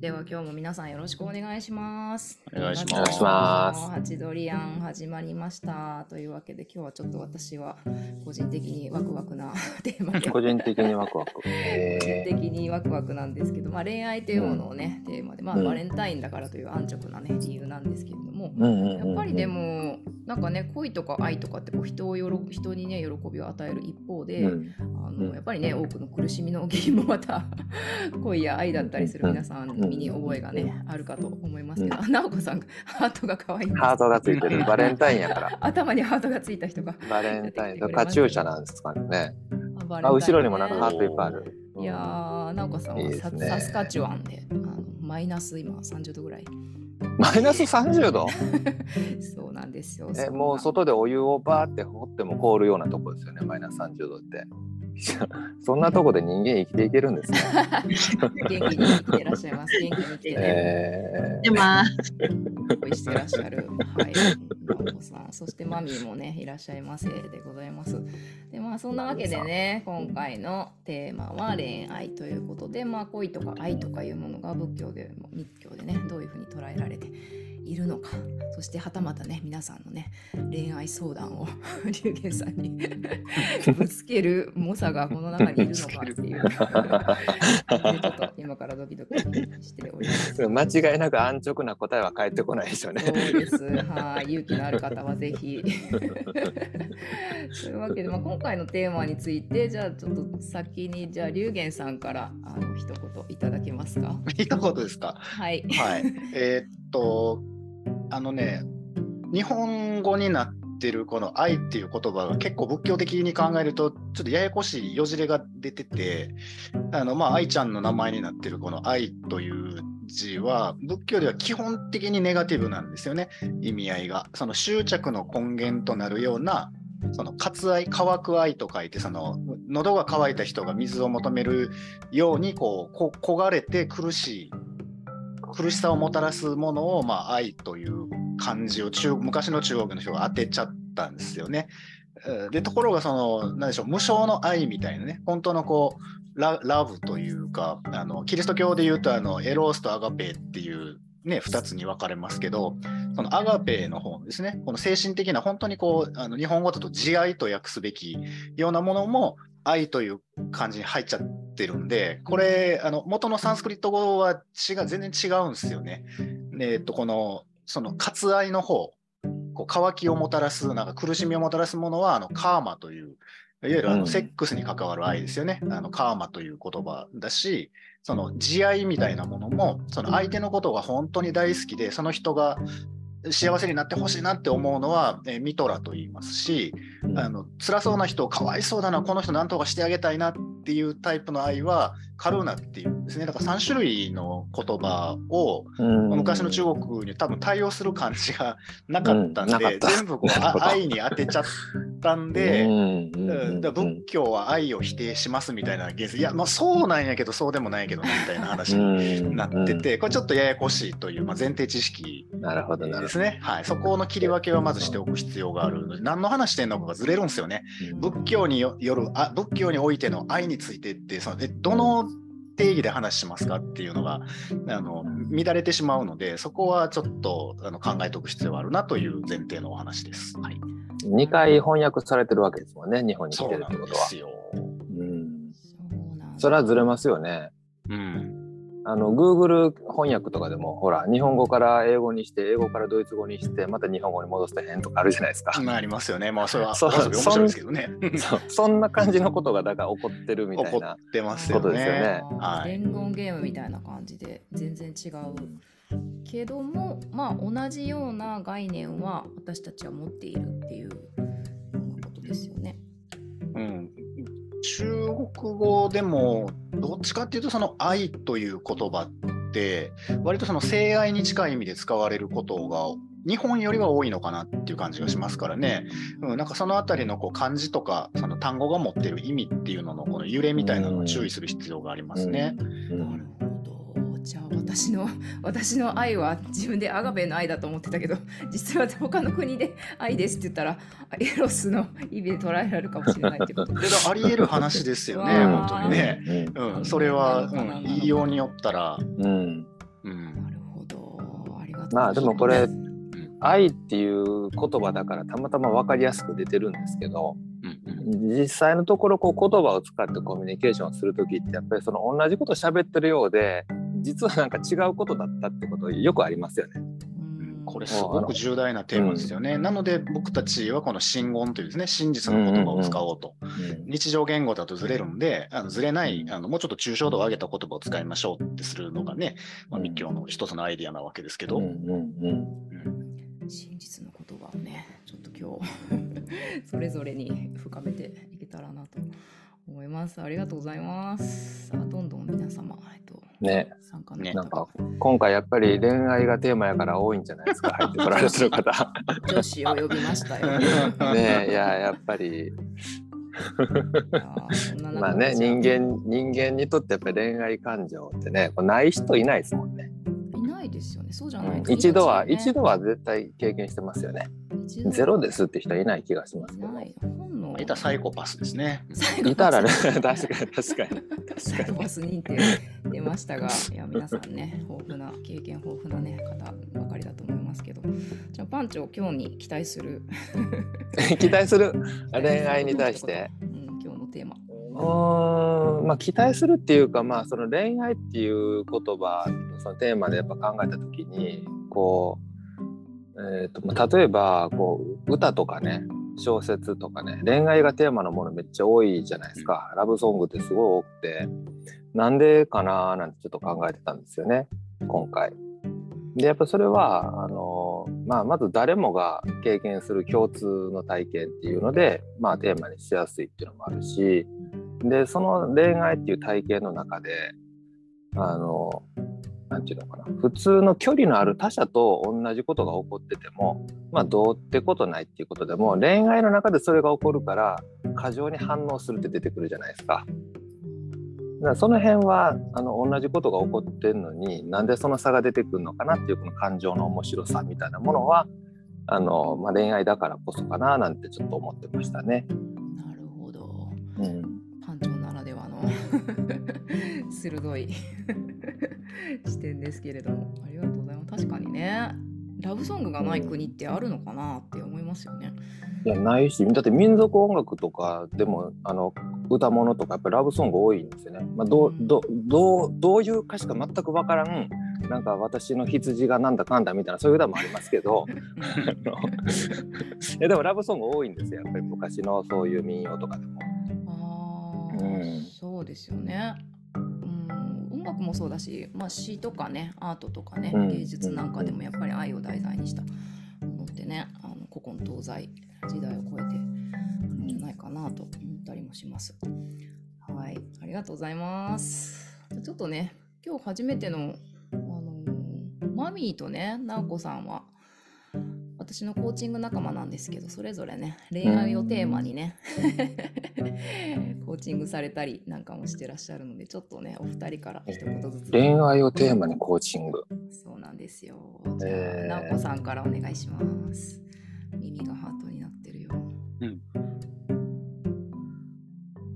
では今日も皆さんよろしくお願いします。お願いしますハチドリアン始まりました。というわけで今日はちょっと私は個人的にワクワクな テーマで。個人的にワクワク。個人え的にワクワクなんですけど、まあ、恋愛というものをね、テーマで、まあ、うんバレンタインだからという安直な、ね、理由なんですけれども、やっぱりでもなんかね恋とか愛とかってこう人をよろ人にね喜びを与える一方で、うん。あうん。のやっぱりね多くの苦しみの原因もまた 恋や愛だったりする皆さん身に覚えがねあるかと思いますけど、あ直子さんハートが可愛いハートがついてる。バレンタインやから。頭にハートがついた人がバレンタイン。とカチューシャなんですかね。あねあ後ろにもなんかハートいっぱいある。いやー直子さんはいサいですね。サスカチュワンであのマイナス今30度ぐらいマイナス30度？そうなんですよえもう外でお湯をバーって掘っても凍るようなとこですよね。マイナス30度って。そんなとこで人間生きていけるんですね。元気に生きてらっしゃいます。元気に生きてね、えでまあ、恋してらっしゃる、はい、さん、そしてマミーもね、いらっしゃいませでございます。で、まあ、そんなわけでね、今回のテーマは恋愛ということで、まあ、恋とか愛とかいうものが仏教でも、密教でね、どういうふうに捉えられているのか、そしてはたまたね、皆さんのね、恋愛相談を 龍玄さんに ぶつける猛者がこの中にいるのかっていう、ちょっと今からドキドキしております。ー間違いなく安直な答えは返ってこないですよね。そうです。はい、勇気のある方はぜひ。というわけで、まあ、今回のテーマについて、じゃあちょっと先に、じゃあ龍玄さんからあの一言いただけますか？いいことですか？はい。はい。えーっと、あのね、日本語になってるこの愛っていう言葉が結構仏教的に考えると、ちょっとややこしいよじれが出てて、あの、まあ、愛ちゃんの名前になってるこの愛という字は、仏教では基本的にネガティブなんですよね、意味合いが。その執着の根源となるような、その渇愛、乾く愛と書いて、その喉が渇いた人が水を求めるようにこう焦がれて苦しい苦しさをもたらすものを、まあ、愛という漢字を中昔の中国の人が当てちゃったんですよね。でところがその何でしょう無償の愛みたいなね本当のこうラブというかあのキリスト教でいうとあのエロースとアガペーっていう、ね、2つに分かれますけどそのアガペーの方ですねこの精神的な本当にこうあの日本語だと慈愛と訳すべきようなものも愛という感じに入っちゃってるんで、これ、あの元のサンスクリット語は違う全然違うんですよね。でえっと、この、その割愛の方、こう渇きをもたらす、なんか苦しみをもたらすものは、あのカーマという、いわゆるあうんのセックスに関わる愛ですよね。あのカーマという言葉だし、その慈愛みたいなものも、その相手のことが本当に大好きで、その人が幸せになってほしいなって思うのは、えーミトラと言いますし、あの辛そうな人をかわいそうだな、この人なんとかしてあげたいなっていうタイプの愛はカルーナっていうんですね。だから3種類の言葉を昔の中国に多分対応する感じがなかったんで、うん全部こう愛に当てちゃったんで、うんだ仏教は愛を否定しますみたいな現象、いや、まあ、そうなんやけど、そうでもないけどなみたいな話になってて、これちょっとややこしいという、まあ、前提知識なるほどなるほですね。はい。そこの切り分けはまずしておく必要があるので、何の話してんのかがずれるんですよね。ど。仏教によよるあ、仏教においての愛についてって、そのえどの定義で話しますかっていうのがあの乱れてしまうので、そこはちょっとあの考えておく必要があるなという前提のお話です。はい。2回翻訳されてるわけですもんね、日本に来てそうなんるってことは。ですよ。うんそうなんだそれはずれますよね。うん。あの Google 翻訳とかでもほら日本語から英語にして英語からドイツ語にしてまた日本語に戻して変とかあるじゃないですか。まあありますよね。まあそれはそ面白いですけどね。そんな感じのことがだから起こってるみたいな。てますよことですよね。ねはい伝言ゲームみたいな感じで全然違うけどもまあ同じような概念は私たちは持っているっていうことですよね。うん、中国語でもどっちかっていうとその愛という言葉って割とその性愛に近い意味で使われることが日本よりは多いのかなっていう感じがしますからね、うん、なんかそのあたりのこう漢字とかその単語が持ってる意味っていうののこの揺れみたいなのを注意する必要がありますね。うんうん。じゃあ私の 私の愛は自分でアガベの愛だと思ってたけど 実は他の国で愛ですって言ったらエロスの意味で捉えられるかもしれないってこと。であり得る話ですよね、本当にね。うん。うん、それは、言いようによったら、うん。うん。なるほど。ありがとう。まあでもこれん。愛っていう言葉だからたまたま分かりやすく出てるんですけど実際のところこう言葉を使ってコミュニケーションをする時ってやっぱりその同じことを喋ってるようで実はなんか違うことだったってことよくありますよね。うん。これすごく重大なテーマですよね。なので僕たちはこの真言というですね真実の言葉を使おうと。日常言語だとずれるんで、あのずれないあの、もうちょっと抽象度を上げた言葉を使いましょうってするのがね、まあ、うん密教の一つのアイディアなわけですけど、うんうんうん。うん。真実の言葉をねちょっと今日 それぞれに深めていけたらなと思います。ありがとうございます。さあどんどん皆様えっとね。参加のね。方なんか今回やっぱり恋愛がテーマやから多いんじゃないですか 入ってこられてる方。女子を呼びましたよ。ねいややっぱり。まあね人間人間にとってやっぱり恋愛感情ってねこうない人いないですもんね。ですよね。そうじゃないうん。と一度は、一度は絶対経験してますよね。ゼロですって人はいない気がしますけど。ない本能。いたサイコパスですね。いたらね 確かに確かに。サイ確かに。コパス認定出ましたが、いや皆さんね、豊富な経験豊富なね方ばかりだと思いますけど、じゃあパンチを今日に期待する。期待する。恋愛に対して。うん、今日のテーマ。うんまあ期待するっていうかまあその恋愛っていう言葉そのテーマでやっぱ考えた時にこう、えーとまあ、例えばこう歌とかね小説とかね恋愛がテーマのものめっちゃ多いじゃないですかラブソングってすごい多くてなんでかななんてちょっと考えてたんですよね今回。でやっぱそれはあの、まあ、まず誰もが経験する共通の体験っていうので、まあ、テーマにしやすいっていうのもあるしでその恋愛っていう体験の中であのなんていうのかな普通の距離のある他者と同じことが起こっててもまあどうってことないっていうことでも恋愛の中でそれが起こるから過剰に反応するって出てくるじゃないですか。だからその辺はあの同じことが起こってるのになんでその差が出てくるのかなっていうこの感情の面白さみたいなものはあの、まあ、恋愛だからこそかななんてちょっと思ってましたね。なるほど。うん 鋭い 視点ですけれども、ありがとうございます。確かにね、ラブソングがない国ってあるのかなって思いますよね。いやないしだって民族音楽とかでもあの歌物とかやっぱりラブソング多いんですよね。まあ、どうどどうどういう歌詞か全く分からんなんか私の羊がなんだかんだみたいなそういう歌もありますけど でもラブソング多いんですよやっぱり昔のそういう民謡とかでも。そうですよね。うん、音楽もそうだし、まあ、詩とかねアートとかね、うん芸術なんかでもやっぱり愛を題材にしたものってねあの古今東西時代を超えてあるんじゃないかなと思ったりもします。はいありがとうございます。ちょっとね今日初めての、あのーマミーとね直子さんは私のコーチング仲間なんですけどそれぞれね恋愛をテーマにね コーチングされたりなんかもしてらっしゃるのでちょっとねお二人から一言ずつ、恋愛をテーマにコーチング。そうなんですよ。じゃあ、えー。直子さんからお願いします。耳がハートになってるよ。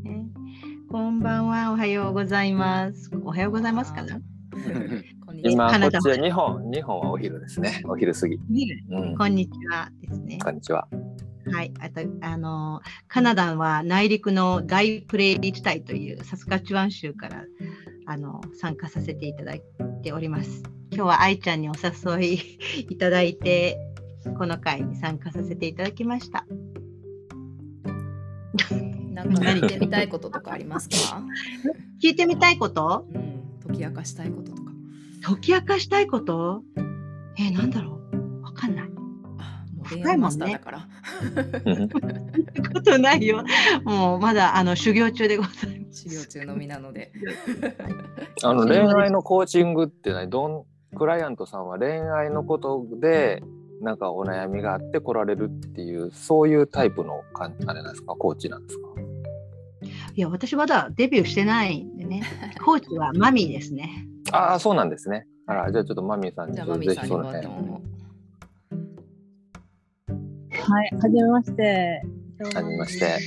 ね。こんばんは、おはようございます。おはようございますかな？今カナダこっちは日本日本はお昼ですねお昼過ぎ。うん、こんにちはですね。こんにちは。はい。あと、あの、カナダは内陸の大プレーリー地帯というサスカチュワン州からあの参加させていただいております。今日は愛ちゃんにお誘い いただいて、この会に参加させていただきました。なんか聞いてみたいこととかありますか？聞いてみたいこと？うん解き明かしたいこととか解き明かしたいこと？えー、なんだろう？わかんない。あもう恋愛マスターだから、うんことないよ。もうまだあの修行中でございます。治療中のみなので あの恋愛のコーチングって何どんクライアントさんは恋愛のことでなんかお悩みがあって来られるっていうそういうタイプのかんあれなんですか？コーチなんですか？いや、私まだデビューしてないんでね。コーチはマミーですね。ああそうなんですねあらじゃあちょっとマミーさんにじゃあちょっとマミーさんにぜひその辺バトンをはい、はじめまして。はじめまして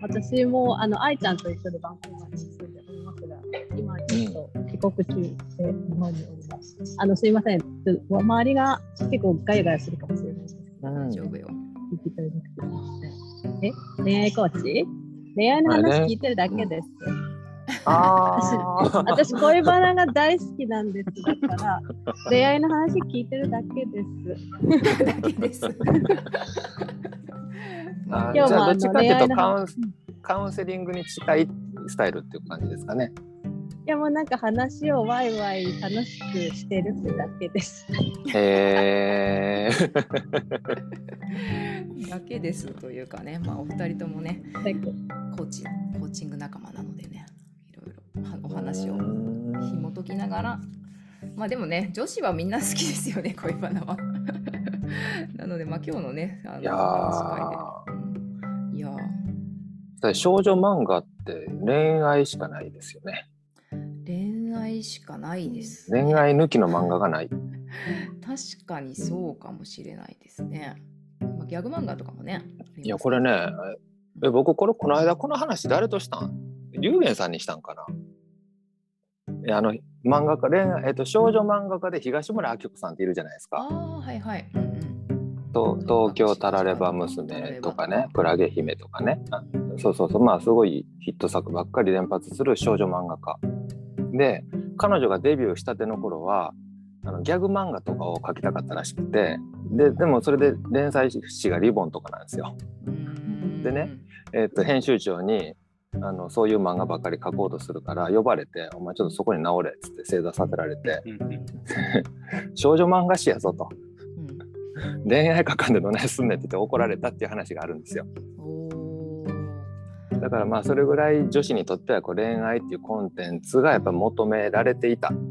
私もあの愛ちゃんと一緒でバンクーバーに住んでおりますが、今ちょっと帰国中で日本におります。あの、すいません。ちょっと周りが結構ガヤガヤするかもしれないですけど、うん大丈夫よ。聞き取りなくてすいません。え、恋愛コーチ？恋愛の話聞いてるだけです。私、恋バナが大好きなんです。だから、恋愛の話聞いてるだけです。だけです。あ今日もじゃあどっちかっていうとカウンカウンセリングに近いスタイルっていう感じですかね。いや、もうなんか話をワイワイ楽しくしてるってだけです。へえ。だけですというかね、まあお二人ともね、コーチコーチング仲間なのでね、お話をうん紐解きながら、まあでもね、女子はみんな好きですよね、恋バナは。なので、まあ今日のね、あのいやーいやー少女漫画って恋愛しかないですよね。恋愛しかないです、恋愛抜きの漫画がない。確かにそうかもしれないですね。まあ、ギャグ漫画とかもね。いやこれね、え僕これこの間この話誰としたん？龍玄さんにしたんかな？あの漫画家恋愛、えっと、少女漫画家で東村明子さんっているじゃないですか。はいはい。うんうん。と東京タラレバ娘とかねクラゲ姫とかね。あそうそうそう。まあすごいヒット作ばっかり連発する少女漫画家。で彼女がデビューしたての頃はあのギャグ漫画とかを描きたかったらしくて。ででもそれで連載誌がリボンとかなんですよ。でね、えっと編集長にあのそういう漫画ばっかり描こうとするから呼ばれて「お前ちょっとそこに直れ」っつって正座させられて「少女漫画誌やぞ」と。うん「恋愛描かんでどないすんねん」って言って怒られたっていう話があるんですよ。だからまあそれぐらい女子にとってはこう恋愛っていうコンテンツがやっぱ求められていた。うんうん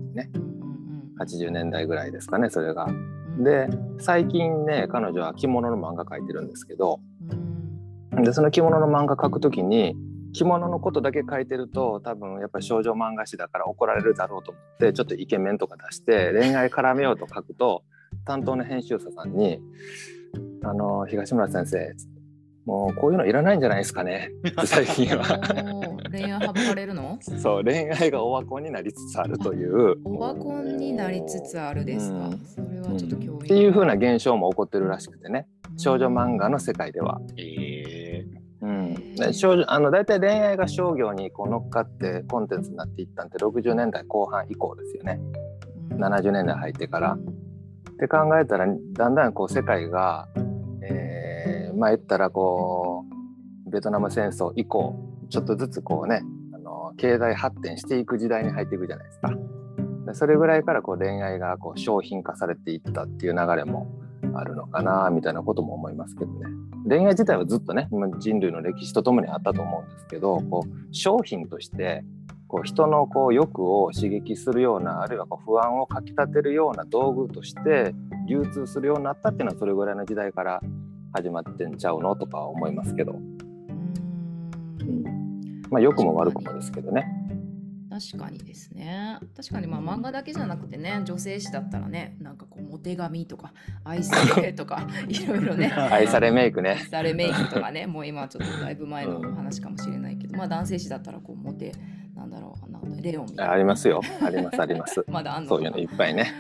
80年代ぐらいですかねそれが。うん。で最近ね彼女は着物の漫画描いてるんですけど。うん。でその着物の漫画描くときに着物のことだけ書いてると多分やっぱり少女漫画誌だから怒られるだろうと思ってちょっとイケメンとか出して恋愛絡めようと書くと担当の編集者さんに「あの東村先生もうこういうのいらないんじゃないですかね」最近は。恋愛省かれるの？そう恋愛がオワコンになりつつあるという。オワコンになりつつあるですか、うん。それはちょっと興味っていう風な現象も起こってるらしくてね。少女漫画の世界では。えうん、あの大体恋愛が商業にこう乗っかってコンテンツになっていったんって60年代後半以降ですよねうん70年代入ってから。って考えたらだんだんこう世界が、えーまあ言ったらこうベトナム戦争以降ちょっとずつこうねあの経済発展していく時代に入っていくじゃないですか。でそれぐらいからこう恋愛がこう商品化されていったっていう流れもあるのかなみたいなことも思いますけどね。恋愛自体はずっとね今人類の歴史とともにあったと思うんですけどこう商品としてこう人のこう欲を刺激するようなあるいはこう不安をかきたてるような道具として流通するようになったっていうのはそれぐらいの時代から始まってんちゃうのとか思いますけど、うんまあ良くも悪くもですけどね。確かにですね確かにまあ漫画だけじゃなくてね女性誌だったらねなんかこうモテ髪とか愛されとかいろいろね 愛されメイクね愛。されメイクとかねもう今ちょっとだいぶ前の話かもしれないけどまあ男性誌だったらこうモテなんだろうなんだレオンみたいなありますよ。ありますあります。まだあんのそういうのいっぱいね。ね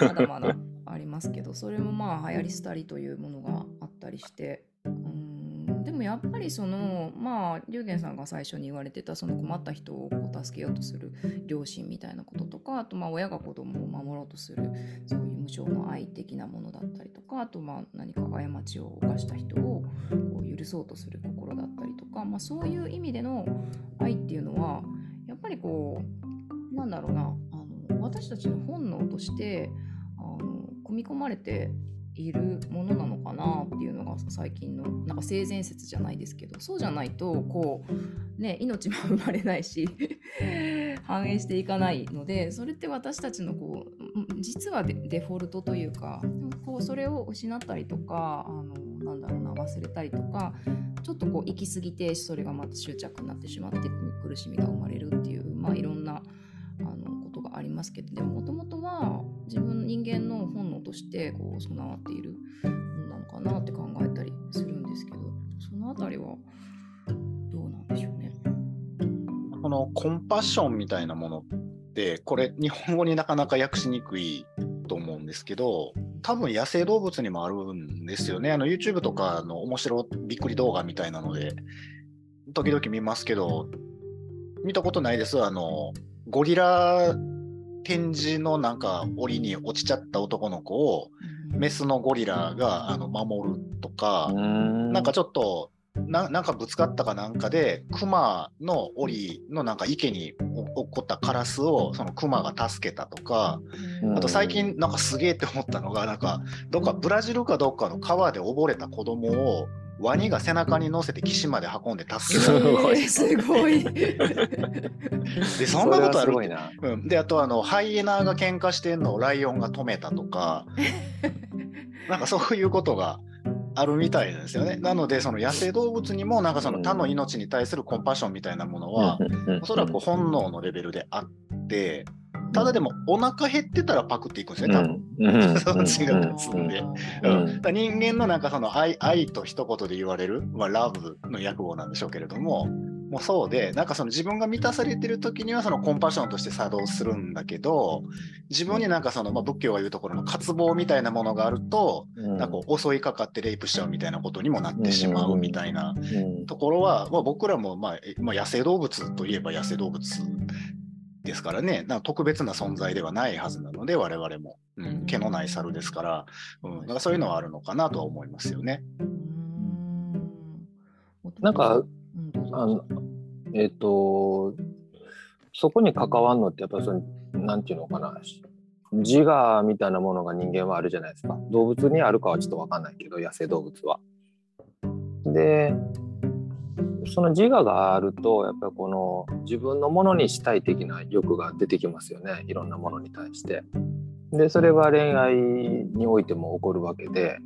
まだまだありますけどそれもまあ流行り廃りというものがあったりしてもやっぱりそのまあ龍玄さんが最初に言われてたその困った人をこう助けようとする両親みたいなこととかあとまあ親が子供を守ろうとするそういう無償の愛的なものだったりとかあとまあ何か過ちを犯した人をこう許そうとする心だったりとか、まあ、そういう意味での愛っていうのはやっぱりこうなんだろうなあの私たちの本能としてあの組み込まれているものなのかなっていうのが最近のなんか性善説じゃないですけどそうじゃないとこうね命も生まれないし 反映していかないのでそれって私たちのこう実はデフォルトというかこうそれを失ったりとかあのなんだろうな忘れたりとかちょっとこう行き過ぎてそれがまた執着になってしまって苦しみが生まれるっていうまあいろんなあのことがありますけどでももともとは自分人間の本能としてこう備わっているものなのかなって考えたりするんですけどそのあたりはどうなんでしょうね。このコンパッションみたいなものっで、これ、日本語になかなか訳しにくいと思うんですけど、多分野生動物にもあるんですよね。あの YouTube とかの面白びっくり動画みたいなので、時々見ますけど、見たことないです。あの、ゴリラ展示のなんか檻に落ちちゃった男の子を、メスのゴリラがあの守るとか、ななんかちょっとななんかぶつかったかなんかでクマの檻のなんか池にお落っこったカラスをそのクマが助けたとかうん。あと最近なんかすげえって思ったのがなんかどっかブラジルかどっかの川で溺れた子供をワニが背中に乗せて岸まで運んで助けたすごい。え ーすごい。でそんなことある？すごいな。うん、であとあのハイエナが喧嘩してんのをライオンが止めたとか なんかそういうことがあるみたいですよね。なのでその野生動物にもなんかその他の命に対するコンパッションみたいなものはおそらく本能のレベルであってただでもお腹減ってたらパクっていくんですね多分。そっちが勝つんで。うん。うん、だから人間のなんかその愛愛と一言で言われる、まあ、ラブの訳語なんでしょうけれどももうそうでなんかその自分が満たされてる時にはそのコンパッションとして作動するんだけど自分になんかその、まあ、仏教が言うところの渇望みたいなものがあるとなんかこう襲いかかってレイプしちゃうみたいなことにもなってしまうみたいなうん。ところは、まあ、僕らも、まあえまあ、野生動物といえば野生動物ですからね、なんか特別な存在ではないはずなので、我々も、うん、毛のない猿ですから、うん、なんかそういうのはあるのかなとは思いますよね。なんか、あのえっ、とそこに関わるのってやっぱりそのなんていうのかな。自我みたいなものが人間はあるじゃないですか。動物にあるかはちょっと分かんないけど野生動物は。でその自我があるとやっぱりこの自分のものにしたい的な欲が出てきますよねいろんなものに対して。でそれが恋愛においても起こるわけで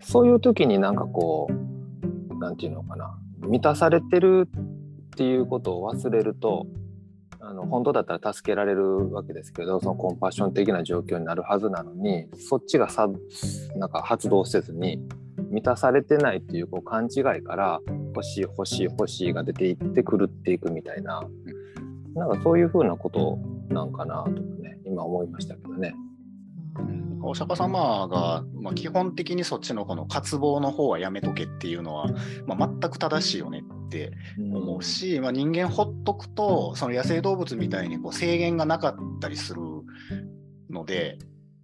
そういう時になんかこうなんていうのかな満たされてるっていうことを忘れるとあの本当だったら助けられるわけですけどそのコンパッション的な状況になるはずなのにそっちがさなんか発動せずに満たされてないっていうこう勘違いから欲しい欲しい欲しいが出ていって狂っていくみたいななんかそういうふうなことなんかなとかね今思いましたけどね。お釈迦様が、まあ、基本的にそっちのこの渇望の方はやめとけっていうのは、まあ、全く正しいよねって思うし、まあ、人間ほっとくとその野生動物みたいにこう制限がなかったりするので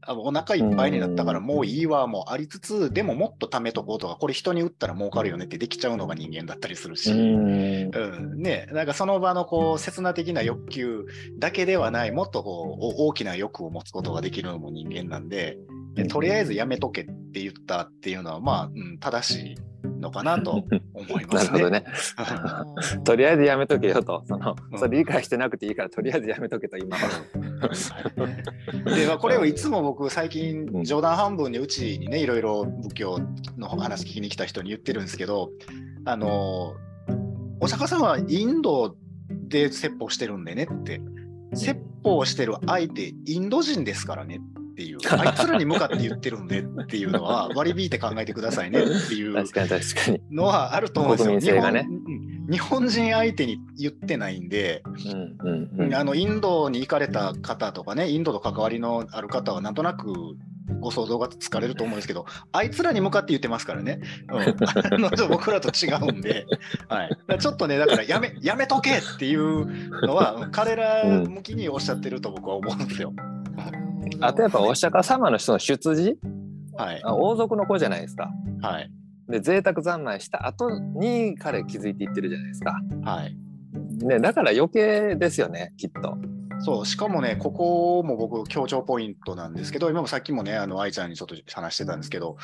お腹いっぱいになったからもういいわもありつつでももっと貯めとこうとかこれ人に売ったら儲かるよねってできちゃうのが人間だったりするし。うん。うん。ね、なんかその場のこう刹那的な欲求だけではないもっとこうお大きな欲を持つことができるのも人間なんででとりあえずやめとけって言ったっていうのはまあ、うん、正しいのかなと 思いますね。なるほどね。とりあえずやめとけよと、そのうん。それ理解してなくていいから、とりあえずやめとけと今は。でまあこれをいつも僕最近うん。冗談半分にうちにねいろいろ仏教の話聞きに来た人に言ってるんですけどあのお釈迦様はインドで説法してるんでねって。説法してる相手インド人ですからねっていう。あいつらに向かって言ってるんでっていうのは割り引いて考えてくださいねっていう。のはあると思うんですよ。日本人相手に言ってないんで、うんうんうん。あのインドに行かれた方とかね、インドと関わりのある方はなんとなくご想像がつかれると思うんですけど、あいつらに向かって言ってますからね。うん、あの僕らと違うんで、はい、ちょっとね、だからやめやめとけっていうのは、彼ら向きにおっしゃってると僕は思うんですよ。あとやっぱお釈迦様の人の出自？はい、あ王族の子じゃないですか。はい、で贅沢三昧した後に彼気づいていってるじゃないですか。はい。ね、だから余計ですよねきっと。そう、しかもね、ここも僕、強調ポイントなんですけど、今もさっきもね、あの愛ちゃんにちょっと話してたんですけど、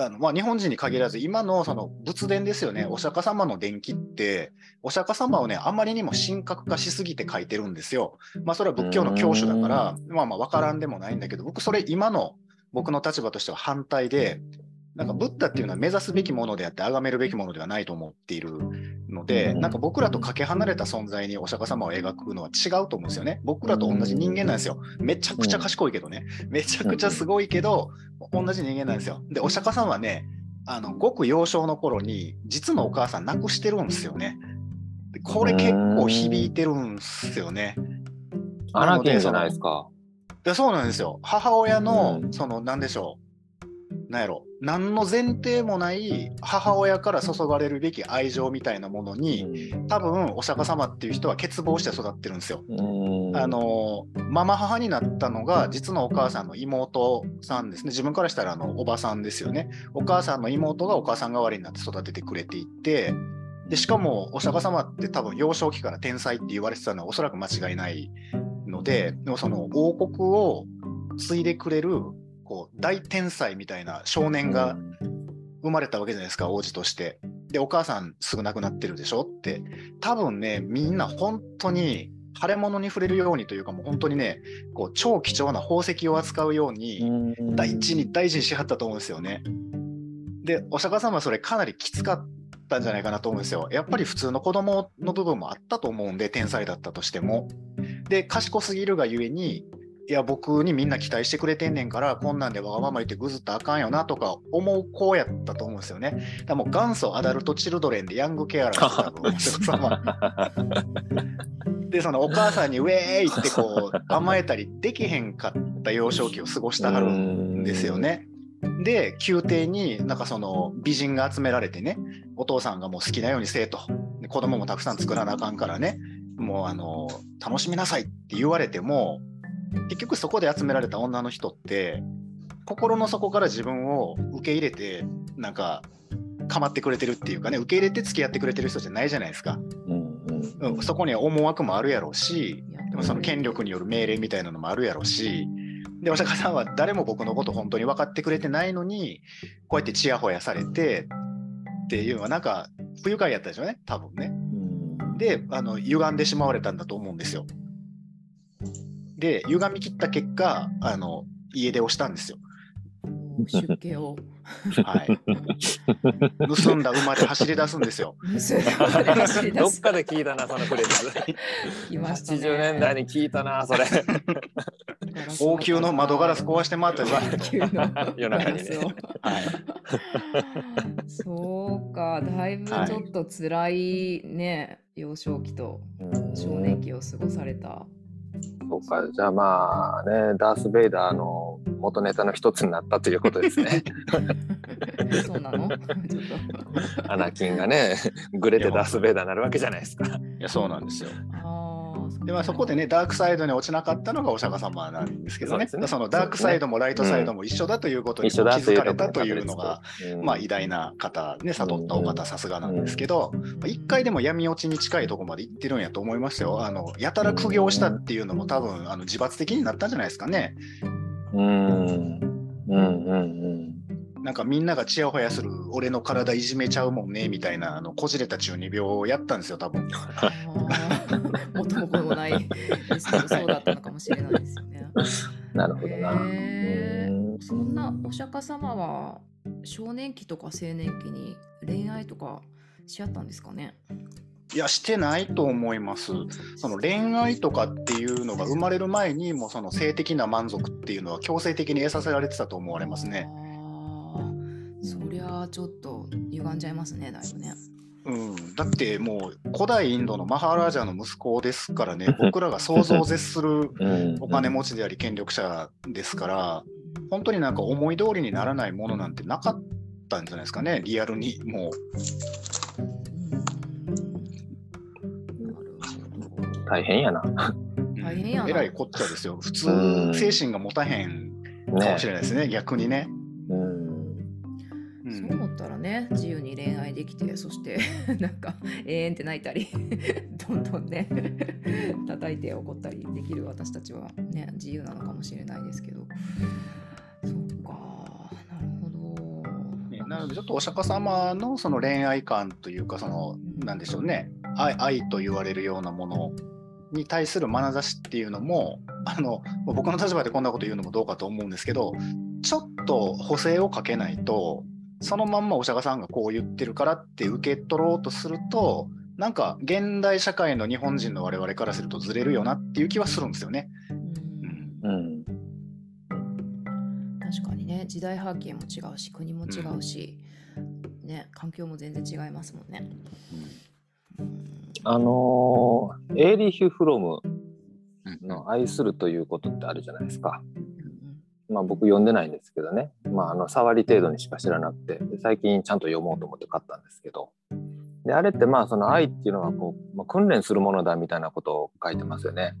あのまあ、日本人に限らず、今のその仏殿ですよね、お釈迦様の伝記って、お釈迦様をね、あまりにも神格化しすぎて書いてるんですよ。まあ、それは仏教の教主だから、まあまあ、わからんでもないんだけど、僕、それ、今の僕の立場としては反対で、なんかブッダっていうのは目指すべきものであって、崇めるべきものではないと思っているので、なんか僕らとかけ離れた存在にお釈迦様を描くのは違うと思うんですよね。僕らと同じ人間なんですよ。めちゃくちゃ賢いけどね。めちゃくちゃすごいけど、同じ人間なんですよ。で、お釈迦さんはね、あのごく幼少の頃に実のお母さん亡くしてるんですよね。でこれ結構響いてるんですよね。アナキンじゃないですか。でそうなんですよ。母親の、うんその、なんでしょう。なんやろ。何の前提もない母親から注がれるべき愛情みたいなものに、多分お釈迦様っていう人は欠乏して育ってるんですよ。うんあのママ母になったのが実のお母さんの妹さんですね自分からしたらあのおばさんですよねお母さんの妹がお母さん代わりになって育ててくれていてでしかもお釈迦様って多分幼少期から天才って言われてたのはおそらく間違いないのででもその王国を継いでくれるこう大天才みたいな少年が生まれたわけじゃないですか王子として。でお母さんすぐ亡くなってるでしょ？って多分ねみんな本当に腫れ物に触れるようにというかもう本当にねこう超貴重な宝石を扱うように大事に大事にしはったと思うんですよね。でお釈迦様はそれかなりきつかったんじゃないかなと思うんですよ。やっぱり普通の子供の部分もあったと思うんで天才だったとしても。で賢すぎるがゆえにいや僕にみんな期待してくれてんねんからこんなんでわがまま言ってぐずったらあかんよなとか思う子やったと思うんですよね。だもう元祖アダルト・チルドレンでヤングケアラーです多分お釈迦様でそのお母さんにウェーイってこう甘えたりできへんかった幼少期を過ごしたはるんですよね。で宮廷になんかその美人が集められてねお父さんがもう好きなようにせえとで子供もたくさん作らなあかんからねもうあの楽しみなさいって言われても結局そこで集められた女の人って心の底から自分を受け入れてなんか構ってくれてるっていうかね受け入れて付き合ってくれてる人じゃないじゃないですか、うん、そこには思惑もあるやろうしでもその権力による命令みたいなのもあるやろうしでお釈迦さんは誰も僕のこと本当に分かってくれてないのにこうやってちやほやされてっていうのはなんか不愉快やったでしょうね多分ね。であの歪んでしまわれたんだと思うんですよ。で歪み切った結果あの家出をしたんですよ。出家をはい、盗んだ馬で走り出すんですよ。どっかで聞いたな、そのフレーズ。ね80年代に聞いたな、それ。王宮の窓ガラス壊して回ったじゃない王宮の夜中にね はい、そうか、だいぶちょっと辛いね、幼少期と少年期を過ごされた。そうか、じゃあまあね、ダース・ベイダーの元ネタの一つになったということですね。そうなの？アナキンがね、グレてダース・ベイダーになるわけじゃないですか。いやそうなんですよ。でまあ、そこでね、ダークサイドに落ちなかったのがお釈迦様なんですけどね、ねのダークサイドもライトサイドも一緒だということに気づかれたというのが、うんまあ、偉大な方、ね、悟ったお方、さすがなんですけど、まあ一回でも闇落ちに近いところまで行ってるんやと思いますよ。あのやたら苦行したっていうのも、多分あの自発的になったんじゃないですかね。うん。うんうんうん。なんかみんながちやほやする、俺の体いじめちゃうもんねみたいな、あのこじれた中二病をやったんですよ、多分元も子もないですけど、そうだったのかもしれないですよね。なるほどな。そんなお釈迦様は少年期とか青年期に恋愛とかし合ったんですかね？いや、してないと思います。その恋愛とかっていうのが生まれる前にもうその性的な満足っていうのは強制的に得させられてたと思われますね。そりゃあちょっと歪んじゃいますねだいぶね。うん、だってもう古代インドのマハーラージャの息子ですからね 僕らが想像を絶するうん。お金持ちであり権力者ですから本当になんか思い通りにならないものなんてなかったんじゃないですかねリアルにもう。大変やな。う、大変やな。えらいこっちゃですよ。普通うん。精神が持たへんかねもしれないですね逆にね。ね自由に恋愛できてそして なんか永遠って泣いたり どんどんね叩いて怒ったりできる私たちはね自由なのかもしれないですけどそっかなるほど。ねなのでちょっとお釈迦様のその恋愛観というかそのなんでしょうね愛愛と言われるようなものに対する眼差しっていうのもあの僕の立場でこんなこと言うのもどうかと思うんですけどちょっと補正をかけないとそのまんまお釈迦さんがこう言ってるからって受け取ろうとするとなんか現代社会の日本人の我々からするとずれるよなっていう気はするんですよね。うんうんうん。確かにね時代背景も違うし国も違うし、ね環境も全然違いますもんね。うんあのーエーリヒュ・フロムの愛するということってあるじゃないですか。まあ僕読んでないんですけどね、まああの触り程度にしか知らなくて、最近ちゃんと読もうと思って買ったんですけど、であれってまあその愛っていうのはこう、まあ、訓練するものだみたいなことを書いてますよね。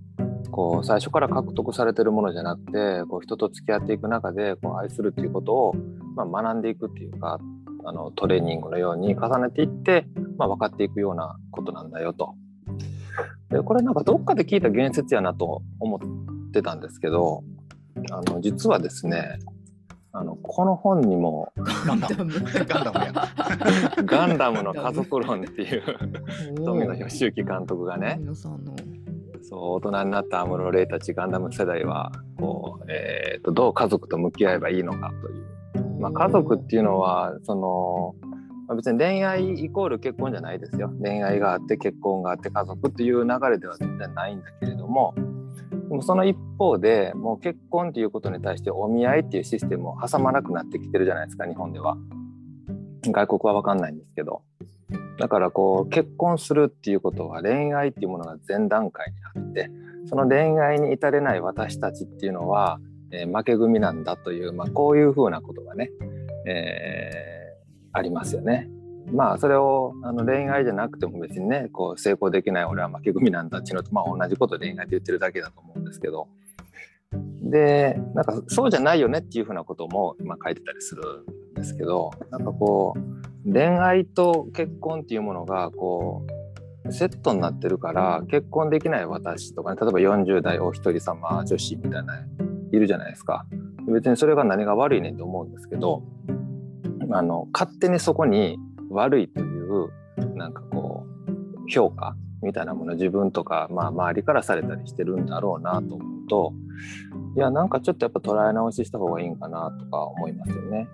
こう最初から獲得されてるものじゃなくて、こう人と付き合っていく中でこう愛するっていうことをまあ学んでいくっていうか、あのトレーニングのように重ねていって、まあ、分かっていくようなことなんだよと。でこれなんかどっかで聞いた言説やなと思ってたんですけどあの実はですねあのこの本にもガンダム。ガンダムや。「ガンダムの家族論」っていう富野義行監督がねそう大人になった安室玲たちガンダム世代はこう、えーとどう家族と向き合えばいいのかという、まあ、家族っていうのはその、まあ、別に恋愛イコール結婚じゃないですよ。恋愛があって結婚があって家族っていう流れでは全然ないんだけれどもでもその一方でもう結婚っていうことに対してお見合いっていうシステムを挟まなくなってきてるじゃないですか日本では。外国は分かんないんですけど。だからこう結婚するっていうことは恋愛っていうものが前段階にあってその恋愛に至れない私たちっていうのは、えー負け組なんだという、まあ、こういうふうなことがね、えーありますよね。まあそれをあの恋愛じゃなくても別にねこう成功できない俺は負け組なんだっていうのとまあ同じこと恋愛で言ってるだけだと思うんですけど。でなんかそうじゃないよねっていうふうなことも今書いてたりするんですけどなんかこう恋愛と結婚っていうものがこうセットになってるから結婚できない私とかね例えば40代お一人様女子みたいないるじゃないですか。別にそれが何が悪いねんと思うんですけどあの勝手にそこに悪いというなんかこう評価みたいなもの自分とか、まあ、周りからされたりしてるんだろうなと思うといやなんかちょっとやっぱ捉え直しした方がいいんかなとか思いますよね。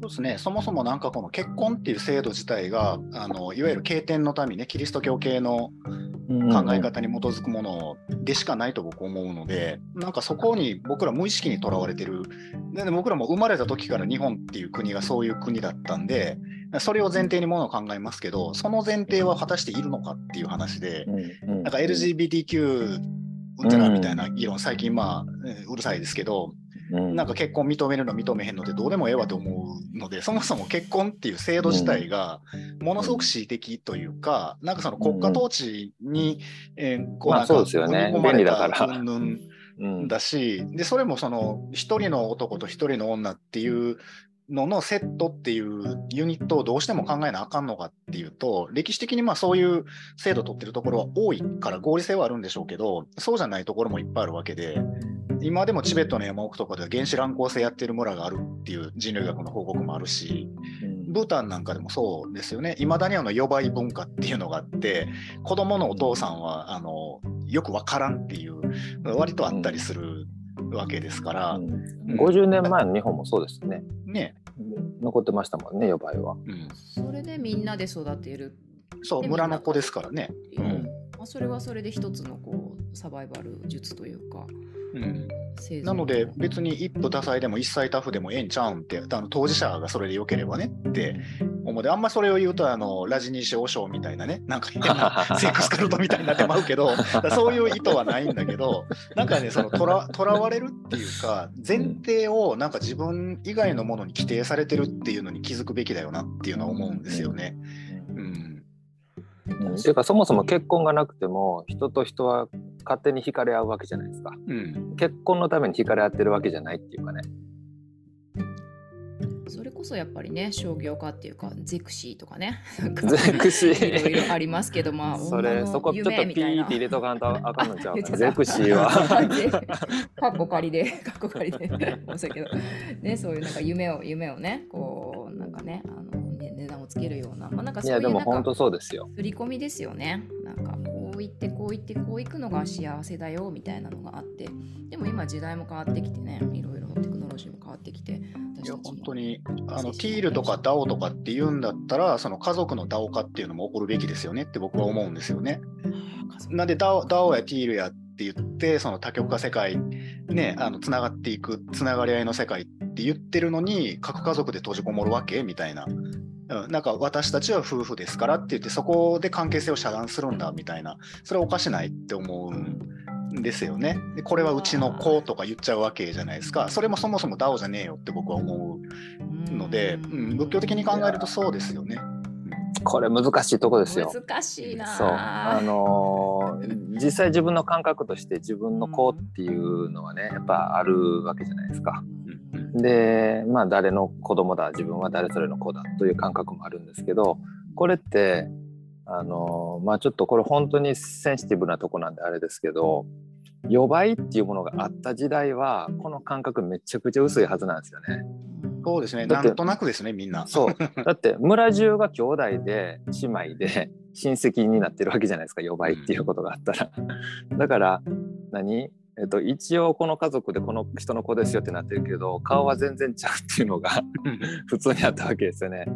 そうですね、そもそもなんかこの結婚っていう制度自体があのいわゆる経典の民ねキリスト教系のうん考え方に基づくものでしかないと僕思うのでなんかそこに僕ら無意識にとらわれてる。でで僕らも生まれた時から日本っていう国がそういう国だったんでそれを前提にものを考えますけどその前提は果たしているのかっていう話でなんか LGBTQ うんちゃらみたいな議論最近まあえーうるさいですけどうんなんか結婚認めるの認めへんのでどうでもええわと思うのでそもそも結婚っていう制度自体がものすごく恣意的というか、なんかその国家統治に、えーこうまあなんかそうですよね。組み込まれ便利だから。た云々うん。だしでそれもその一人の男と一人の女っていうののセットっていうユニットをどうしても考えなあかんのかっていうと歴史的にまあそういう制度を取ってるところは多いから合理性はあるんでしょうけどそうじゃないところもいっぱいあるわけで今でもチベットの山奥とかでは原子乱高性やってる村があるっていう人類学の報告もあるしブータンなんかでもそうですよね。いまだにあの予売文化っていうのがあって子供のお父さんはあのよくわからんっていう割とあったりするわけですから、うん。うん。50年前の日本もそうですね。ね、残ってましたもんね、予売は。うん、それでみんなで育てる。そう村の子ですからね。ううんん。まあ、それはそれで一つのこうサバイバル術というかうん、なので別に一夫多妻でも一妻多夫でもええんちゃうんってあの当事者がそれでよければねって思う。であんまそれを言うとあのラジニーシ王将みたいなねなんか変な セックスカルトみたいになってまうけどそういう意図はないんだけどなんかねそのとらとらわれるっていうか前提をなんか自分以外のものに規定されてるっていうのに気づくべきだよなっていうのは思うんですよね。うんうん、ていうかそもそも結婚がなくても人と人は勝手に惹かれ合うわけじゃないですか。うん。結婚のために惹かれ合ってるわけじゃないっていうかね。それこそやっぱりね商業化っていうかゼクシーとかね。ゼクシいろいろーありますけどまあ それそこちょっとピーって入れとかんとあかんのちゃう ゼクシーは。カッコ仮で、カッコ仮で、申し訳ど、ね、そういうなんか夢を、夢をね、こう、なんかね、あの、つけるような、まあ、なんかいそういうなんかやでも本当そうですよ振り込みですよね。なんか、こう言って、こう言って、こう行くのが幸せだよみたいなのがあって、でも今時代も変わってきてね、いろいろテクノロジーも変わってきて、いや本当にあのティールとかダオとかって言うんだったらその家族のダオ化っていうのも起こるべきですよねって僕は思うんですよね。なんでダオダオやティールやって言ってその多極化世界ねあのつながっていくつながり合いの世界って言ってるのに核家族で閉じこもるわけみたいな。うんなんか私たちは夫婦ですからって言ってそこで関係性を遮断するんだみたいなそれはおかしないって思うんですよね。でこれはうちの子とか言っちゃうわけじゃないですか。それもそもそも DAO じゃねえよって僕は思うので、うん、仏教的に考えるとそうですよね。これ難しいとこですよ。難しいな。そうあのー実際自分の感覚として自分の子っていうのはねやっぱあるわけじゃないですか。でまあ誰の子供だ自分は誰それの子だという感覚もあるんですけどこれってあのまあちょっとこれ本当にセンシティブなとこなんであれですけど予売っていうものがあった時代はこの感覚めちゃくちゃ薄いはずなんですよね。そうですね。なんとなくですね、みんな。そう だって村中が兄弟で姉妹で親戚になってるわけじゃないですか予売っていうことがあったら。だから何？えっと、一応この家族でこの人の子ですよってなってるけど顔は全然ちゃうっていうのが普通にあったわけですよね。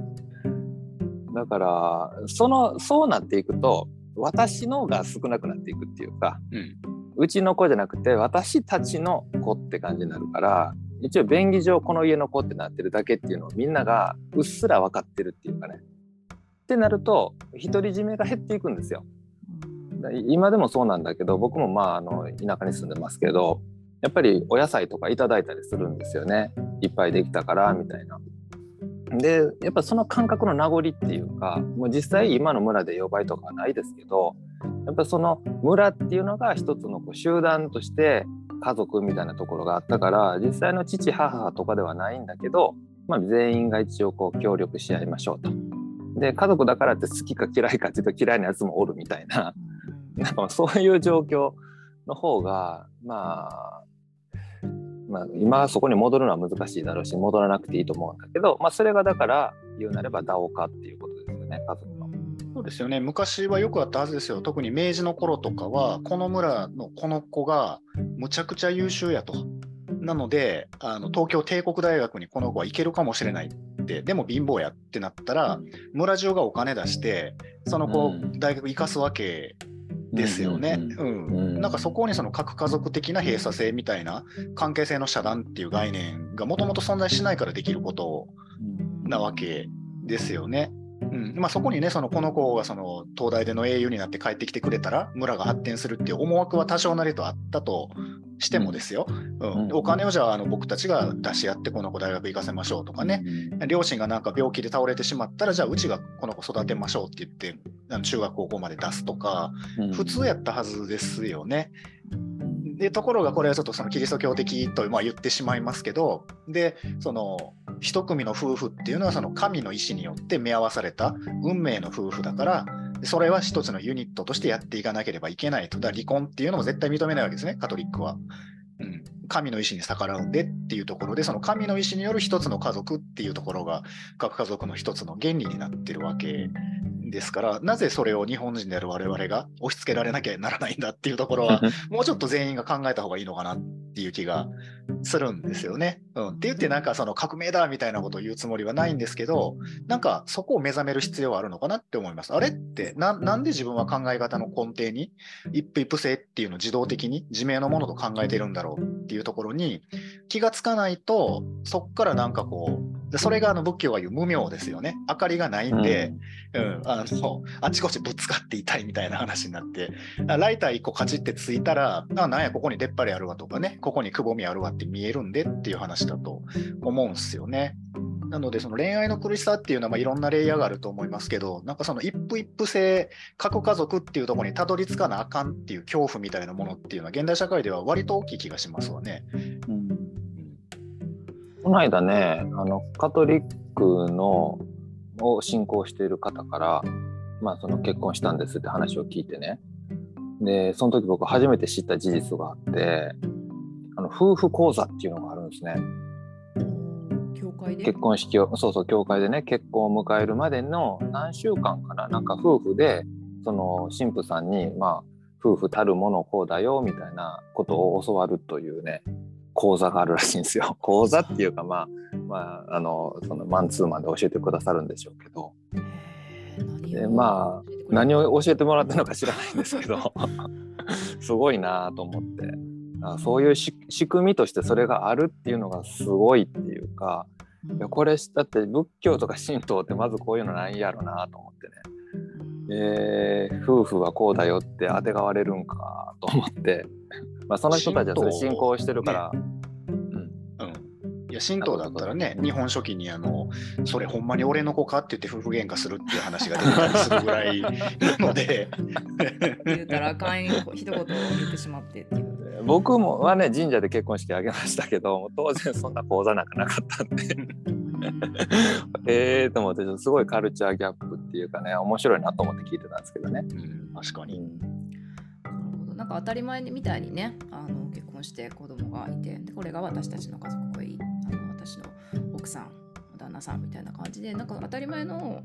だからそのそうなっていくと私のが少なくなっていくっていうかうんうちの子じゃなくて私たちの子って感じになるから一応便宜上この家の子ってなってるだけっていうのをみんながうっすら分かってるっていうかね。ってなると独り占めが減っていくんですよ。今でもそうなんだけど僕もまああの田舎に住んでますけどやっぱりお野菜とかいただいたりするんですよねいっぱいできたからみたいな。でやっぱその感覚の名残っていうかもう実際今の村で呼ばいとかはないですけどやっぱその村っていうのが一つのこう集団として家族みたいなところがあったから実際の父母とかではないんだけど、まあ、全員が一応こう協力し合いましょうと。で家族だからって好きか嫌いかっていうと嫌いなやつもおるみたいななんかそういう状況の方がまあまあ、今はそこに戻るのは難しいだろうし戻らなくていいと思うんだけど、まあ、それがだから言うなれば DAO 化っていうことですよね家族の。そうですよね。昔はよくあったはずですよ。特に明治の頃とかは、この村のこの子がむちゃくちゃ優秀やと。なので、あの東京帝国大学にこの子は行けるかもしれないって、でも貧乏やってなったら、村中がお金出して、その子大学行かすわけですよね。なんかそこにその核家族的な閉鎖性みたいな関係性の遮断っていう概念がもともと存在しないからできることなわけですよね。うん。まあ、そこにね、そのこの子がその東大での英雄になって帰ってきてくれたら、村が発展するっていう思惑は多少なりとあったとしてもですよ、うん。うん。お金をじゃああの僕たちが出し合って、この子大学行かせましょうとかね、両親がなんか病気で倒れてしまったら、じゃあうちがこの子育てましょうって言って、あの中学高校まで出すとか、うん。普通やったはずですよね。でところがこれはちょっとそのキリスト教的とまあ言ってしまいますけどでその一組の夫婦っていうのはその神の意志によって目合わされた運命の夫婦だからそれは一つのユニットとしてやっていかなければいけないと。だ離婚っていうのも絶対認めないわけですねカトリックは。うん、神の意志に逆らうんでっていうところでその神の意志による一つの家族っていうところが各家族の一つの原理になってるわけ。ですからなぜそれを日本人である我々が押し付けられなきゃならないんだっていうところは もうちょっと全員が考えた方がいいのかなっていう気がするんですよね。うん、って言ってなんかその革命だみたいなことを言うつもりはないんですけどなんかそこを目覚める必要はあるのかなって思います。あれってななんで自分は考え方の根底に一夫一夫制っていうのを自動的に自明のものと考えてるんだろうっていうところに気がつかないとそっからなんかこうでそれがあの仏教が言う無明ですよね。明かりがないんで、うん、あのあちこちぶつかっていたいみたいな話になってあライター1個カチってついたらあなんやここに出っ張りあるわとかねここにくぼみあるわって見えるんでっていう話だと思うんすよね。なのでその恋愛の苦しさっていうのはまあいろんなレイヤーがあると思いますけどなんかその一夫一夫制核家族っていうところにたどり着かなあかんっていう恐怖みたいなものっていうのは現代社会では割と大きい気がしますわね。うんこの間ねあのカトリックのを信仰している方から、まあ、その結婚したんですって話を聞いてねでその時僕初めて知った事実があってあの夫婦講座っていうのがあるんですね。教会で？結婚式をそうそう教会でね結婚を迎えるまでの何週間かな。なんか夫婦でその神父さんにまあ夫婦たるものこうだよみたいなことを教わるというね講座があるらしいんですよ。講座っていうかまあまああのそのマンツーマンで教えてくださるんでしょうけど。でまあ何を教えてもらったのか知らないんですけど。すごいなと思ってあそういうし仕組みとしてそれがあるっていうのがすごいっていうかいやこれだって仏教とか神道ってまずこういうのないやろなと思ってね。いえー夫婦はこうだよってあてがわれるんかと思って、まあ、その人たちはそれ信仰してるから、うん。いや、神道だったらね、日本書紀にあの、それほんまに俺の子かって言って夫婦喧嘩するっていう話が出てたりするぐらいなので、言うたらあかん一言を言ってしまってっていう。僕もはね神社で結婚式挙げましたけど 当然そんな講座なんかなかったんで。うん。ええと思ってすごいカルチャーギャップっていうかね面白いなと思って聞いてたんですけどね。うん、確かに。なるほど。なんか当たり前みたいにねあの結婚して子供がいてでこれが私たちの家族がいいあの私の奥さん旦那さんみたいな感じでなんか当たり前の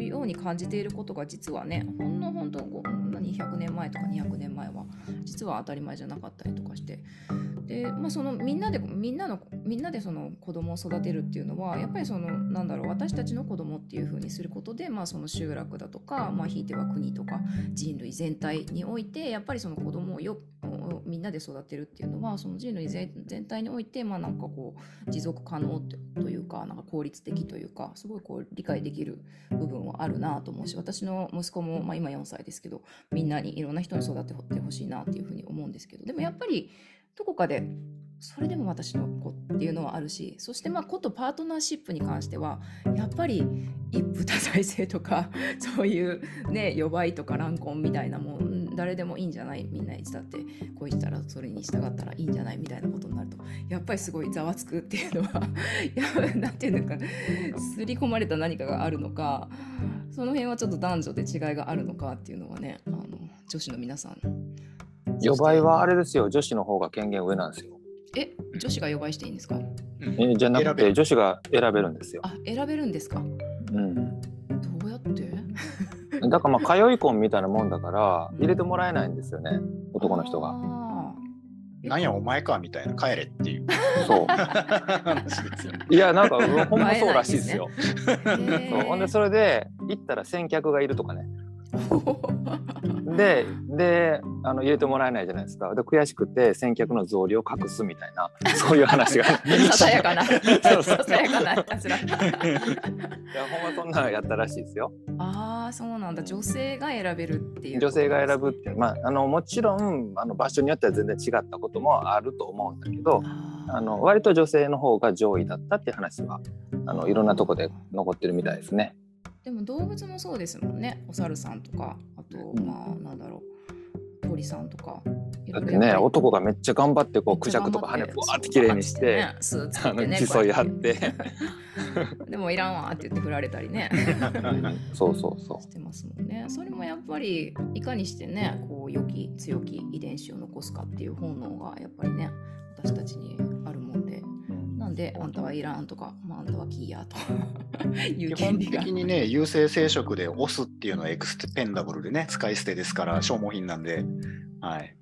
ように感じていることが実はねほんの本当ご何100年前とか200年前は実は当たり前じゃなかったりとかしてで、まあ、そのみんなでみんなのみんなでその子供を育てるっていうのはやっぱりそのなんだろう私たちの子供っていう風にすることで、まあ、その集落だとか、まあ、ひいては国とか人類全体においてやっぱりその子供をよみんなで育てるっていうのはその人類全全体においてまあなんかこう持続可能というかなんか効率的というかすごいこう理解できる部分はあるなと思うし私の息子も、まあ、今4歳ですけどみんなにいろんな人に育ててほしいなっていうふうに思うんですけどでもやっぱりどこかでそれでも私の子っていうのはあるしそしてまあ子とパートナーシップに関してはやっぱり一夫多妻制とかそういうね予売とか乱婚みたいなもん誰でもいいんじゃない？みんないつだって恋したらそれに従ったらいいんじゃない？みたいなことになるとやっぱりすごいざわつくっていうのはい やなんていうのか刷り込まれた何かがあるのかその辺はちょっと男女で違いがあるのかっていうのはねあの女子の皆さん。予売はあれですよ。女子の方が権限上なんですよ。え女子が予売していいんですか？うん。えじゃなくて女子が選べるんですよ。あ選べるんですか？うん、だからまあ通い込みみたいなもんだからうん。入れてもらえないんですよね。男の人が。なんやお前かみたいな帰れっていう。そう。話ですよね。いやなんかほんま そうらしいですよ。そう。ほんでそれで行ったら先客がいるとかね。でであの入れてもらえないじゃないですか。で悔しくて先客の草履を隠すみたいな そういう話が、ささやかな。ささやかなあちらいやほんまそんなのやったらしいですよ。ああそうなんだ。女性が選べるっていう女性が選ぶっるていう。まああのもちろんあの場所によっては全然違ったこともあると思うんだけどあの割と女性の方が上位だったっていう話はあのいろんなとこで残ってるみたいですね。でも動物もそうですもんね。お猿さんとかあとうん。まあなんだろう。鳥さんとかいだってね男がめっちゃ頑張ってこうクジャクとか羽めっちゃ頑張ってふわって綺麗にして、ねスーツ着てねあの競い合って。こうやって。でもいらんわって言って振られたりね。そうそうそしてますもんね。それもやっぱりいかにしてねこう良き強き遺伝子を残すかっていう本能がやっぱりね私たちにあるもんでなん。であんたはいらんとか、まあ、あんたはキーやと。いう基本権利が。的にね、有性生殖でオスっていうのはエクスペンダブルでね、使い捨てですから、消耗品なんで、はい。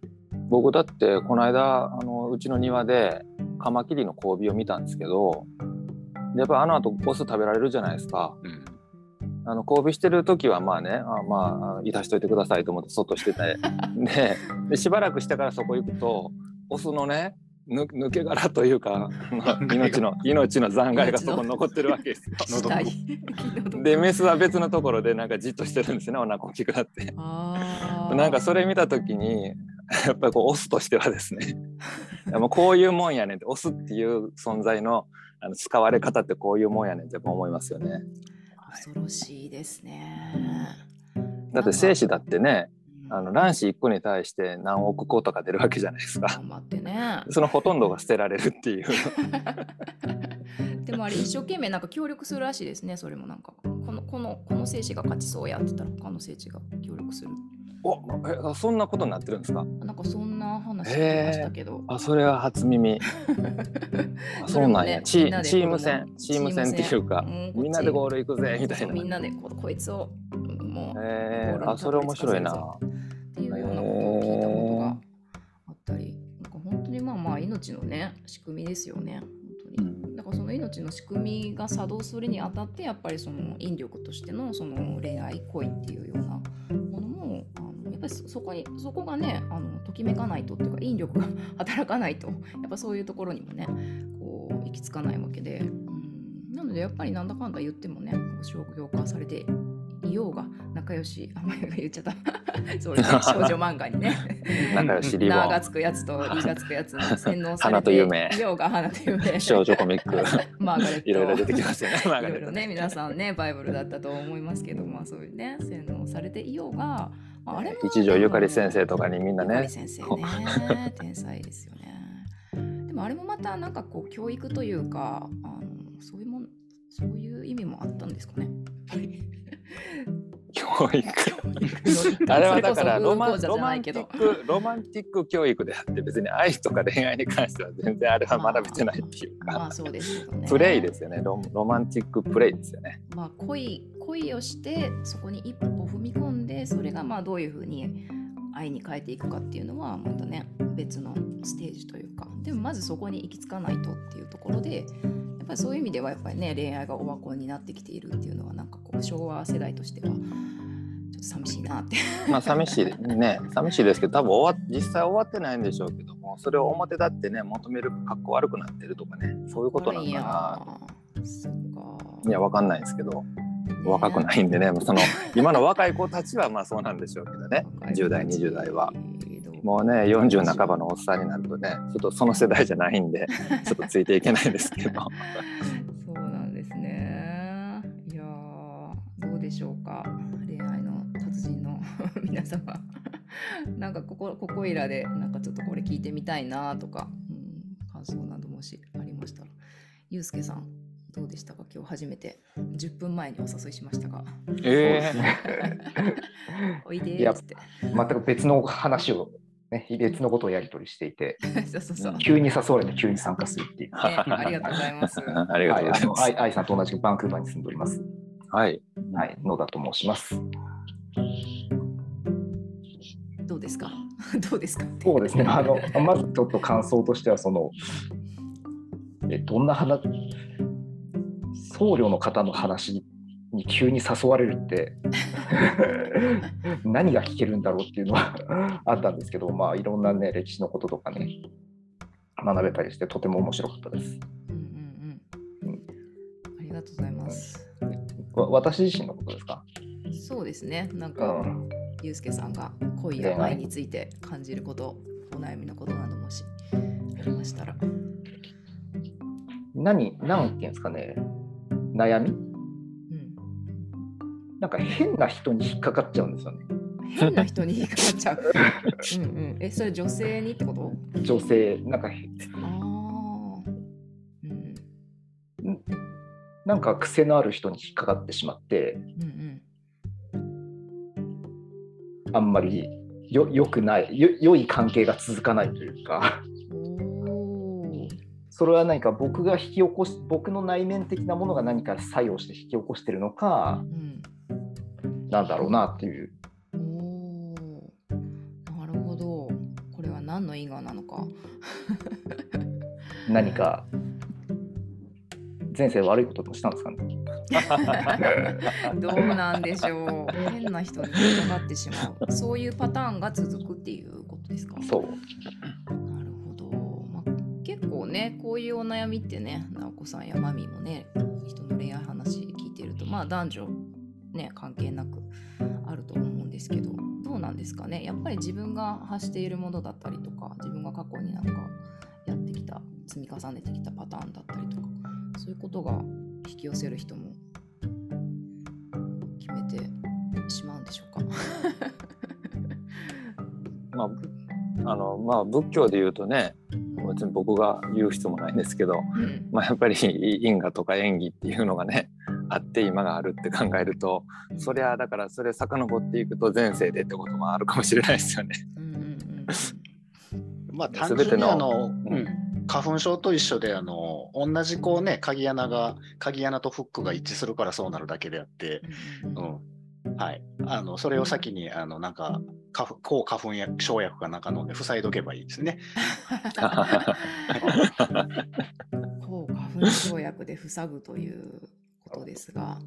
僕だってこの間あのうちの庭でカマキリの交尾を見たんですけどやっぱあの後オス食べられるじゃないですか。うん。あの交尾してる時はまあねあまあいたしといてくださいと思って外してて。ででしばらくしてからそこ行くとオスのねぬ抜け殻というか、まあ命の命の残骸がそこに残ってるわけですよ。でメスは別のところでなんかじっとしてるんですよねお腹大きくなって。なんかそれ見た時にやっぱりこうオスとしてはですね もうこういうもんやねんってオスっていう存在のあの使われ方ってこういうもんやねんって思いますよね。恐ろしいですね。だって精子だってねうんあの卵子1個に対して何億個とか出るわけじゃないですか。頑張ってね。そのほとんどが捨てられるっていう。でもあれ一生懸命なんか協力するらしいですね。それもなんかこのこのこの精子が勝ちそうやってたら他の精子が協力する。おえあそんなことになってるんですか？なんかそんな話聞きましたけど。あそれは初耳。あそうなんや。チみんなでチーム戦チーム戦っていうかうんみんなでゴール行くぜみたいな。みんなでここいつをうんもうえー、あそれ面白いな。っていうようなことを聞いたことがあったり、なんか本当にまあまあ命のね仕組みですよね。本当に。うん。だからその命の仕組みが作動するにあたってやっぱりその引力としてのその恋愛恋っていうようなものもあのやっぱりそそこにそこがねあのときめかないとっていうか引力が働かないとやっぱそういうところにもねこう行き着かないわけで、うん、なのでやっぱりなんだかんだ言ってもね商業化されていようが仲良しあんまり 言っちゃった。そういう、ね、少女漫画にね。仲良しリボ名がンつくやつとリがつくやつに洗脳さ花れてと夢。いようが花と夢。少女コミック。マーガレット。いろいろ出てきますよね。マーガいろいろね皆さんねバイブルだったと思いますけどまあそういうね洗脳されていようが、まあ、あれも一条ゆかり先生とかにみんなゆかりね先生ね天才ですよね。でもあれもまたなんかこう教育というかあのそういうもんそういう意味もあったんですかね？教育。育あれはだからロマンロマンティックロマンティック教育であって別に愛とか恋愛に関しては全然あれは学べてないっていうか。まあそうですプレイですよね。ロロマンティックプレイですよね。まあ、恋恋をしてそこに一歩踏み込んでそれがまあどういうふうに愛に変えていくかっていうのはまたね別のステージというかでもまずそこに行き着かないとっていうところでやっぱりそういう意味ではやっぱりね恋愛がオワコンになってきているっていうのはなんかこう昭和世代としてはちょっと寂しいなって。まあ寂しいね寂しいですけど多分終わ実際終わってないんでしょうけどもそれを表立ってね求める格好悪くなってるとかねそういうことなのいやかーそっかないやわかんないですけど若くないんでねその今の若い子たちはまあそうなんでしょうけどね10代20代は。もうね40半ばのおっさんになるとねちょっとその世代じゃないんで ちょっとついていけないんですけどそうなんですね。いやーどうでしょうか恋愛の達人の 皆様。なんかここここいらでなんかちょっとこれ聞いてみたいなとか、うん、感想などもしありましたら。ゆうすけさんどうでしたか？今日初めて10分前にお誘いしましたが。えそうですねおいでーって。全く別の話を、ね、別のことをやり取りしていて、そうそうそう。ね、急に誘われて急に参加するっていう。ありがとうございます。ありがとうございます。愛愛さんと同じくバンクーバーに住んでおります。はい。はい、野田と申します。どうですか？どうですか？そうですね、あのまずちょっと感想としては、その、えどんな話、僧侶の方の話に急に誘われるって、何が聞けるんだろうっていうのはあったんですけど、まあ、いろんなね、歴史のこととかね、学べたりして、とても面白かったです。うんうんうん。ありがとうございます。わ私自身のことですか、そうですね。なんうか、ん、ゆうすけさんが恋や愛について感じること、お悩みのことなどもしありましたら。何、なんていうんですかね、悩み？うん、なんか変な人に引っかかっちゃうんですよね。変な人に引っかかっちゃう。うんうん。え、それ女性にってこと？女性、なんかへああ。うんなんか癖のある人に引っかかってしまって、うんあんまりよよくないよ、良い関係が続かないというか。それは何か僕が引き起こし、僕の内面的なものが何か作用して引き起こしてるのかう、ん。なんだろうなっていう。おお。なるほど。これは何の因果なのか。何か、前世悪いことでもしたんですかね。どうなんでしょう。変な人に引っかかってしまう。そういうパターンが続くっていうことですか？そう。ね、こういうお悩みってね、直子さんやマミーもね、人の恋愛話聞いてると、まあ男女ね、関係なくあると思うんですけど、どうなんですかね？やっぱり自分が発しているものだったりとか、自分が過去になんかやってきた、積み重ねてきたパターンだったりとか、そういうことが引き寄せる人も決めてしまうんでしょうか？まあ、あの、まあ、仏教で言うとね、別に僕が言う必要もないんですけど、うん。まあ、やっぱり因果とか縁起っていうのがね、あって今があるって考えると、そりゃだからそれ遡っていくと前世でってこともあるかもしれないですよね。うんうんうんまあ単全ての純にあの、うん。うん。花粉症と一緒であの同じこうね鍵穴が鍵穴とフックが一致するからそうなるだけであって、うんうん。うん。はい、あのそれを先にあのなんか抗花粉薬生薬かなんか飲んで塞いどけばいいですね。抗花粉症薬で塞ぐということですが、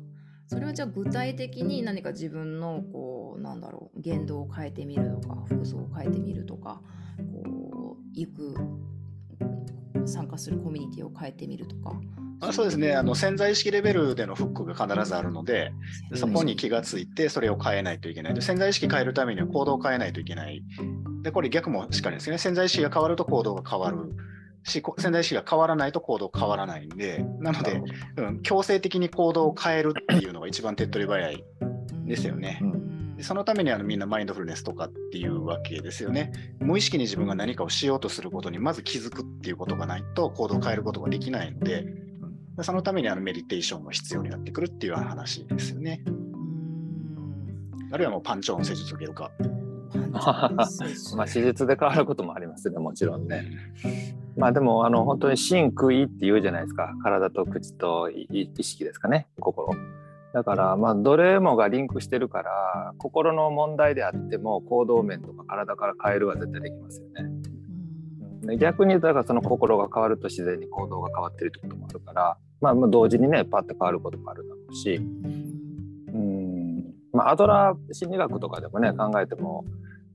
それはじゃあ具体的に何か自分のこうなんだろう言動を変えてみるとか服装を変えてみるとかこう行く参加するコミュニティを変えてみるとか。あそうですねあの潜在意識レベルでのフックが必ずあるので、そこに気がついて、それを変えないといけない。で潜在意識変えるためには行動を変えないといけない。で、これ逆もしっかりですね。潜在意識が変わると行動が変わるし、こ潜在意識が変わらないと行動変わらないんで、なので、うん、強制的に行動を変えるっていうのが一番手っ取り早いですよね。うんでそのためにあのみんなマインドフルネスとかっていうわけですよね。無意識に自分が何かをしようとすることにまず気づくっていうことがないと行動を変えることができないので、でそのためにあのメディテーションが必要になってくるっていう話ですよね。うんあるいはもうパンチョンを施術受けるか。まあ手術で変わることもありますねもちろんね。まあでもあの本当に心空意って言うじゃないですか体と口と意意識ですかね心。だからまあどれもがリンクしてるから心の問題であっても行動面とか体から変えるは絶対できますよね。うん。で逆にだからその心が変わると自然に行動が変わってるってこともあるから、まあ、まあ同時にねパッと変わることもあるだろうし、うん。まあ、アドラー心理学とかでもね考えても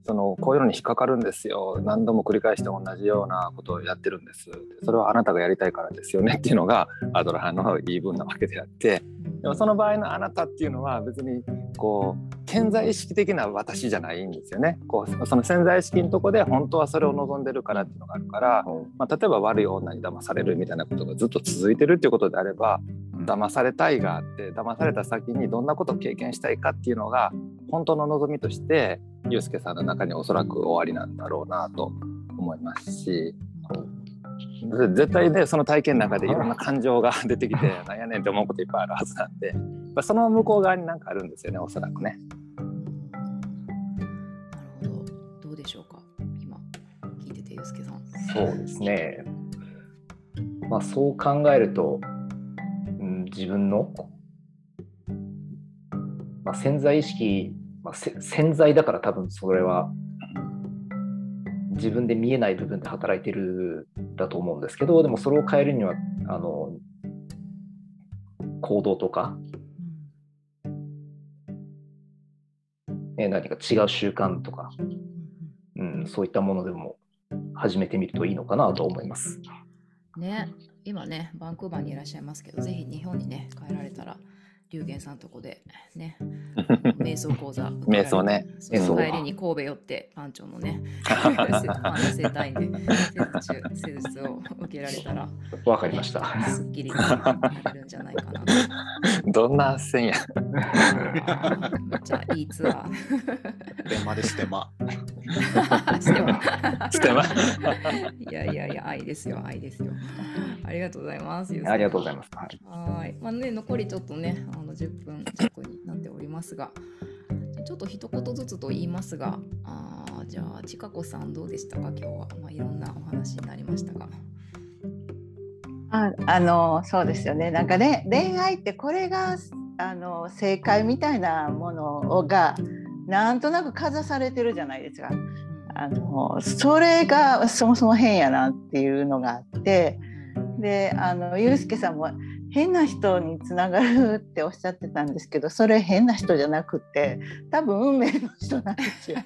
そのこういうのに引っかかるんですよ。何度も繰り返して同じようなことをやってるんです。それはあなたがやりたいからですよねっていうのがアドラーの言い分なわけであってでもその場合のあなたっていうのは別にこう潜在意識的な私じゃないんですよね。こうその潜在意識のとこで本当はそれを望んでるからっていうのがあるから、まあ、例えば悪い女に騙されるみたいなことがずっと続いてるっていうことであれば騙されたいがあって騙された先にどんなことを経験したいかっていうのが本当の望みとしてユうスケさんの中におそらく終わりなんだろうなと思いますしで絶対ねその体験の中でいろんな感情が 出てきてなんやねんって思うこといっぱいあるはずなんで、まあ、その向こう側になんかあるんですよねおそらくね。なるほど。どうでしょうか？今聞いてて、ゆうすけさん。そうですね。まあそう考えると、うん、自分の、まあ、潜在意識、まあ、せ潜在だから多分それは自分で見えない部分で働いてるだと思うんですけどでもそれを変えるにはあの行動とか、ね、何か違う習慣とか、うん、そういったものでも始めてみるといいのかなと思います。ね、今ね、バンクーバーにいらっしゃいますけど、ぜひ日本にね、帰られたら、龍玄さんとこでね、瞑想講座。瞑想ねそう瞑想帰りに神戸寄って、パンチョンのね、パンの生態院で施術施術を受けられたら、わかりました。すっきりなるんじゃないかなと。どんな線やめっちゃいいツアー。電話でステマ。してはしてまいやいやいや、愛ですよ、愛ですよ。ありがとうございます。ありがとうございます。はいはい。まあね、残りちょっとね、あの10分弱になっておりますが、ちょっと一言ずつと言いますが、あーじゃあ、ちかこさんどうでしたか、今日は。まあ、いろんなお話になりましたが。ああのそうですよねなんかね恋愛ってこれがあの正解みたいなものがなんとなくかざされてるじゃないですか。あのそれがそもそも変やなっていうのがあってであのゆうすけさんも変な人につながるっておっしゃってたんですけどそれ変な人じゃなくて多分運命の人なんですよ。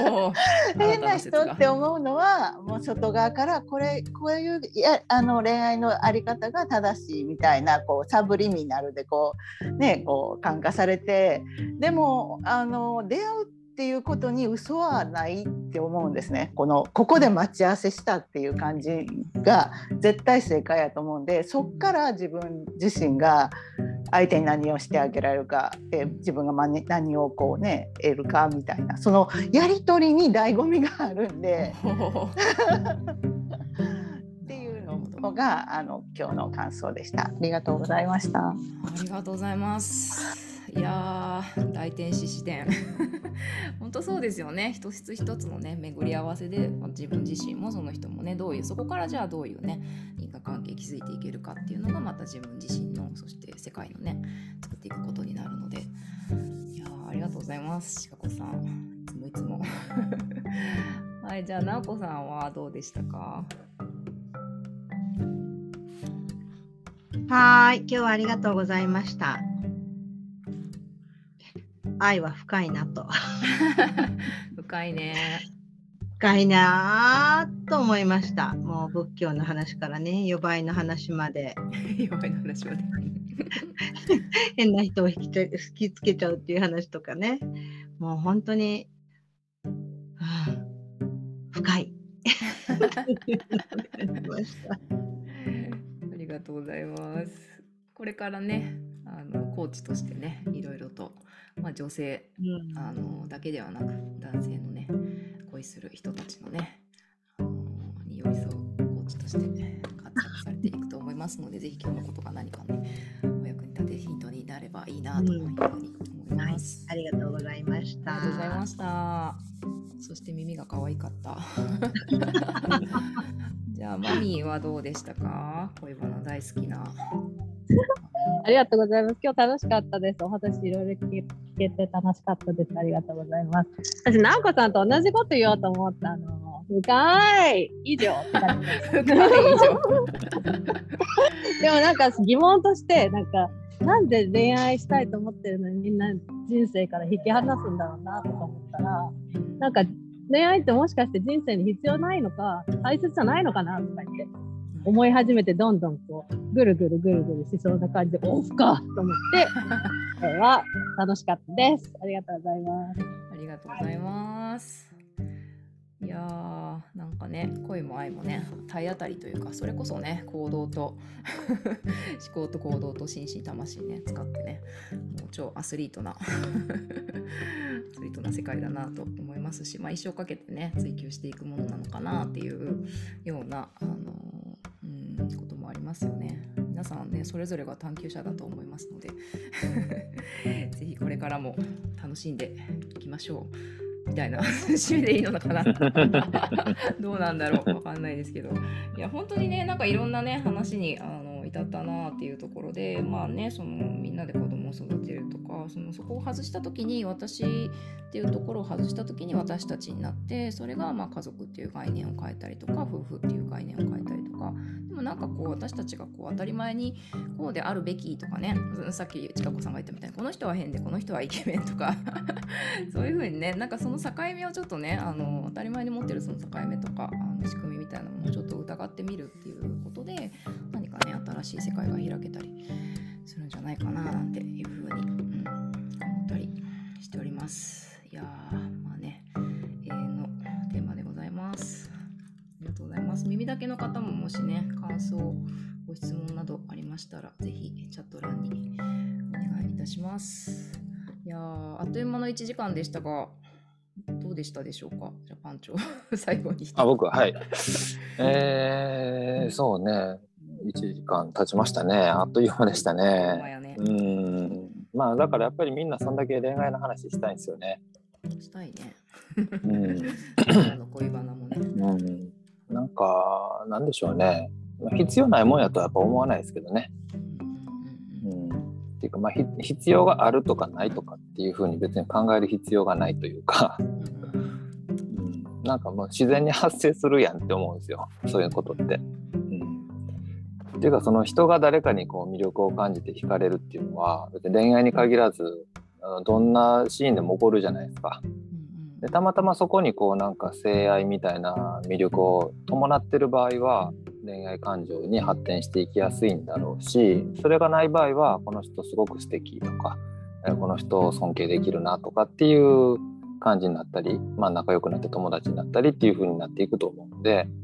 変な人って思うのはもう外側からこれこういういやあの恋愛のあり方が正しいみたいなこうサブリミナルでこうねこう感化されてでもあの出会うっていうことに嘘はないって思うんですねこのここで待ち合わせしたっていう感じが絶対正解やと思うんでそっから自分自身が相手に何をしてあげられるかで自分がまね何をこうね得るかみたいなそのやり取りに醍醐味があるんでっていうのがあの今日の感想でした。ありがとうございました。ありがとうございます。いやー、大天使視点。本当そうですよね。一つ一つのね、巡り合わせで、まあ自分自身もその人もね、どういう、そこからじゃあどういうね、因果関係築いていけるかっていうのが、また自分自身の、そして世界のね、作っていくことになるので。いやー、ありがとうございます。しかこさん。いつもいつも。はい、じゃあ、なおこさんはどうでしたか？はーい、今日はありがとうございました。愛は深いなと。深いね。深いなぁと思いました。もう仏教の話からね、予売の話まで、弱いの話はね。変な人を引きつ引きつけちゃうっていう話とかね、もう本当に、はあ深い。ありがとうございます。これからね、あのコーチとしてね、いろいろと、まあ、女性うんあのだけではなく、男性のね、恋する人たちのね、あのに寄り添うコーチとして活躍されていくと思いますので、ぜひ今日のことが何かね、お役に立てるヒントになればいいなというふうに思いはいます。、ありがとうございました。ありがとうございました。そして耳が可愛かった。じゃあ、マミーはどうでしたか？恋バナ大好きな。ありがとうございます。今日楽しかったです。お話いろいろ聞けて楽しかったです。ありがとうございます。私、直子さんと同じこと言おうと思ったの。深い以上って感じです。深い以上。でもなんか疑問として、なんか、なんで恋愛したいと思ってるのにみんな人生から引き離すんだろうなとか思ったら、なんか恋愛ってもしかして人生に必要ないのか、大切じゃないのかなとか言って思い始めて、どんどんこう、ぐるぐるぐるぐるしそうな感じで、オフかと思って、これは楽しかったです。ありがとうございます。ありがとうございます。いやーなんかね恋も愛もね体当たりというかそれこそね行動と 思考と行動と心身魂ね使ってねもう超アスリートな アスリートな世界だなと思いますし、まあ、一生かけてね追求していくものなのかなっていうような、あのうん、こともありますよね。皆さんねそれぞれが探求者だと思いますので ぜひこれからも楽しんでいきましょうみたいな 締めでいいのかな。どうなんだろう。わかんないですけど。いや本当にねなんかいろんなね話にあの至ったなっていうところでまあねそのみんなで子供を育てるとかそのそこを外した時に私っていうところを外した時に私たちになってそれがまあ家族っていう概念を変えたりとか夫婦っていう概念を変えたりとかでもなんかこう私たちがこう当たり前にこうであるべきとかねさっき千佳子さんが言ったみたいにこの人は変でこの人はイケメンとか そういう風にねなんかその境目をちょっとねあの当たり前に持ってるその境目とかあの仕組みみたいなものをちょっと疑ってみるっていうことで新しい世界が開けたりするんじゃないかななんていう風に、うん、思ったりしております。いやーまあね永遠のテーマでございます。ありがとうございます。耳だけの方ももしね感想ご質問などありましたらぜひチャット欄にお願いいたします。いやあっという間の1時間でしたがどうでしたでしょうか？じゃあパンチョ最後に。あ、僕は、はい。えー、そうね。1時間経ちましたね。あっという間でしたね。やねう。ん。まあ、だからやっぱりみんなそんだけ恋愛の話したいんですよね。したいね。うん。恋バナもね。うん。なんか、なんでしょうね。まあ必要ないもんやとはやっぱ思わないですけどね。うんうん。っていうか、まあ、ひ必要があるとかないとかっていうふうに別に考える必要がないというか、うん、なんかもう自然に発生するやんって思うんですよ。そういうことって。ていうか、その人が誰かにこう魅力を感じて惹かれるっていうのは、別に恋愛に限らず、あのどんなシーンでも起こるじゃないですか。でたまたまそこにこうなんか性愛みたいな魅力を伴ってる場合は恋愛感情に発展していきやすいんだろうしそれがない場合はこの人すごく素敵とかえこの人を尊敬できるなとかっていう感じになったり、まあ、仲良くなって友達になったりっていう風になっていくと思うので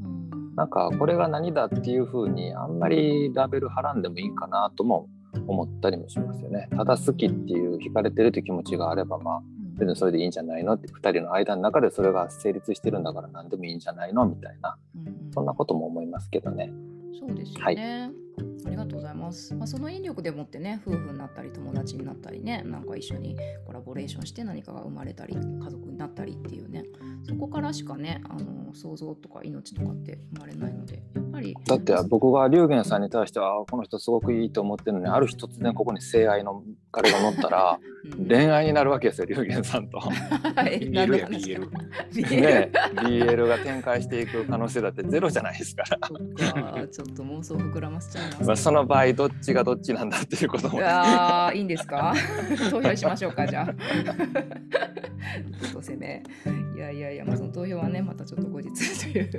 うんなんかこれが何だっていう風にあんまりラベル貼らんでもいいかなとも思ったりもしますよね。ただ好きっていう惹かれてるっていう気持ちがあればまあ別にそれでいいんじゃないのって2人の間の中でそれが成立してるんだから何でもいいんじゃないのみたいなそんなことも思いますけどね。そうですよはいね。ありがとうございます。まあ、その引力でもってね、夫婦になったり、友達になったりね、なんか一緒にコラボレーションして何かが生まれたり、家族になったりっていうね、そこからしかね、あのの想像とか命とかって生まれないのでやっぱりだって僕が龍玄さんに対してはあこの人すごくいいと思ってるのにある日突然ここに性愛の彼が乗ったら うん恋愛になるわけですよ龍玄さんと。はい BL や BL ね BL が展開していく可能性だってゼロじゃないですから。ちょっと妄想膨らませちゃいます。まあその場合どっちがどっちなんだっていうこともね。ああ、いいんですか？投票しましょうか、じゃあ。ずっと攻め。いやいやいや、まあ、その投票はね、またちょっと後日という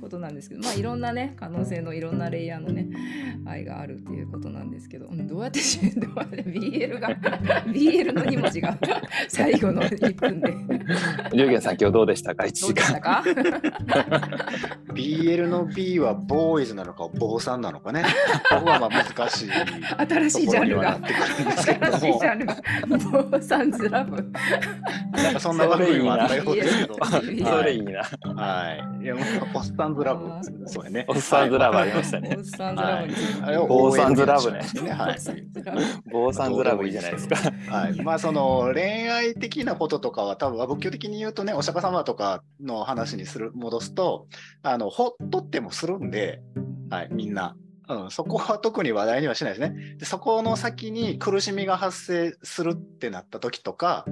ことなんですけど、まあ、いろんなね、可能性のいろんなレイヤーのね、愛があるっていうことなんですけど、うんどうやってし、どうやって BL が、BL の2文字が最後の1分で。龍玄さん今日どうでしたか？1時間。か？BL の B はボーイズなのか坊さんなのかね。ここはまあ難しい。新しいジャンルがところにはなってくるんですけど新しいもジャンルが。ボーサンズラブ。なんかそんな番組もあったようですけど。いいそれいいな。はい。いや、もうおっさんずラブ。そうやね。おっさんずラブありましたねボーサンズラブ坊さんずラブね。坊さんズラブいいじゃないですか。はい、まあその恋愛的なこととかは多分仏教的に言うとねお釈迦様とかの話にする戻すとあのほっとってもするんで、はい、みんな、うん、そこは特に話題にはしないですね。でそこの先に苦しみが発生するってなった時とか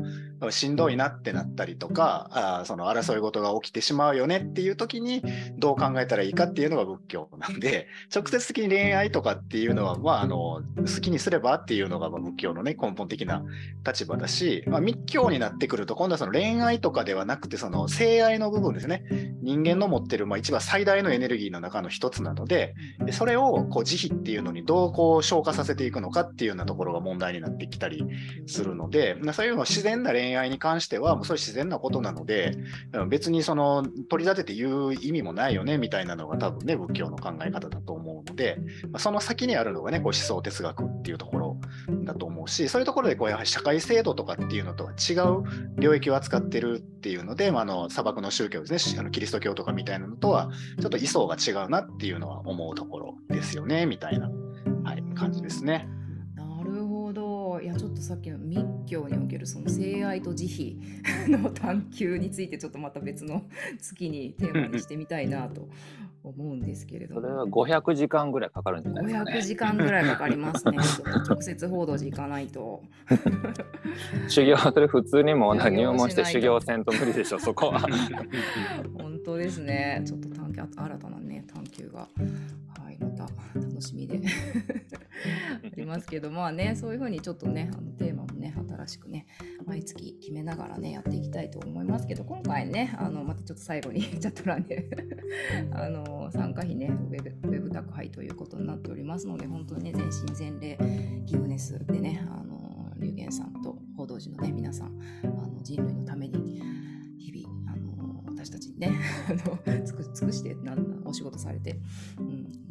しんどいなってなったりとかあその争い事が起きてしまうよねっていう時にどう考えたらいいかっていうのが仏教なんで直接的に恋愛とかっていうのは、まあ、あの好きにすればっていうのがま仏教のね根本的な立場だし、まあ、密教になってくると今度はその恋愛とかではなくてその性愛の部分ですね。人間の持ってるまあ一番最大のエネルギーの中の一つなのででそれをこう慈悲っていうのにどうこう消化させていくのかっていうようなところが問題になってきたりするので、まそういうの自然な恋愛に関してはもうそれ自然なことなのでうん別にその取り立てて言う意味もないよねみたいなのが多分ね仏教の考え方だと思うので、まあ、その先にあるのがねこう思想哲学っていうところだと思うしそういうところでこうやはり社会制度とかっていうのとは違う領域を扱ってるっていうので、まあ、あの砂漠の宗教ですねしあのキリスト教とかみたいなのとはちょっと位相が違うなっていうのは思うところですよねみたいな、はい、感じですね。いや、ちょっとさっきの密教におけるその性愛と慈悲 の探求について、ちょっとまた別の月にテーマにしてみたいなと思うんですけれども。それは500時間ぐらいかかるんじゃないですか500ね。時間ぐらいかかりますね。直接報道時行かないと。修行、それ普通にも入門して修行せんと無理でしょ、そこは。本当ですね。ちょっと探求新たなね探求がはいまた楽しみで。ありますけどまあねそういう風にちょっとねあのテーマもね新しくね毎月決めながらねやっていきたいと思いますけど今回ねあのまたちょっと最後に チャット欄であの参加費ねウェブウェブ宅配ということになっておりますので本当にね全身全霊ギブネスでねあの龍玄さんと報道陣のね皆さんあの人類のために日々あの私たちにね あの尽くしてなんだお仕事されて、うん、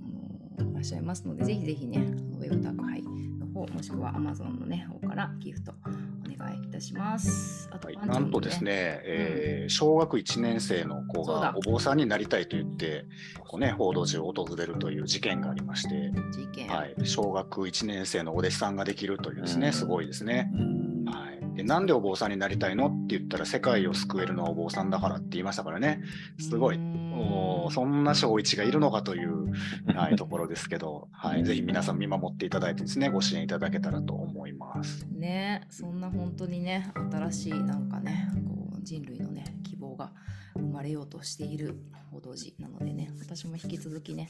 っしゃいますのでぜひぜひねウェブ宅配の方もしくは Amazon のね方からギフトお願いいたします。あとはい、なんとですね、えー小学1年生の子がお坊さんになりたいと言ってこう、ね、報道陣を訪れるという事件がありまして、事件、はい、小学1年生のお弟子さんができるというですね、うん。すごいですね。うん。はい、でなんでお坊さんになりたいのって言ったら世界を救えるのはお坊さんだからって言いましたからね。すごい。おーそんな小一がいるのかという、はい、ところですけど、はい、ぜひ皆さん見守っていただいてですねご支援いただけたらと思います。ねそんな本当にね新しいなんかねこう人類のね希望が生まれようとしている報道時なのでね私も引き続きね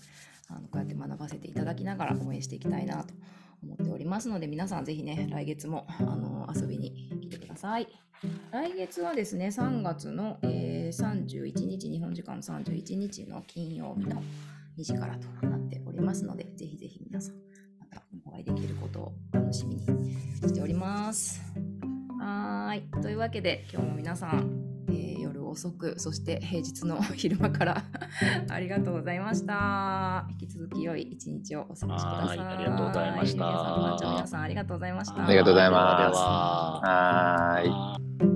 あのこうやって学ばせていただきながら応援していきたいなと思っておりますので皆さんぜひね来月もあの遊びに来てください来月はですね3月の、えー31日日本時間31日の金曜日の2時からとなっておりますのでぜひぜひ皆さんまたお会いできることを楽しみにしております。はーい。というわけで、今日も皆さん、えー夜遅く、そして平日の昼間から ありがとうございました。引き続き良い一日をお過ごしください。はいありがとうございました皆さん、パンチョ皆さんありがとうございました。ありがとうございます。はい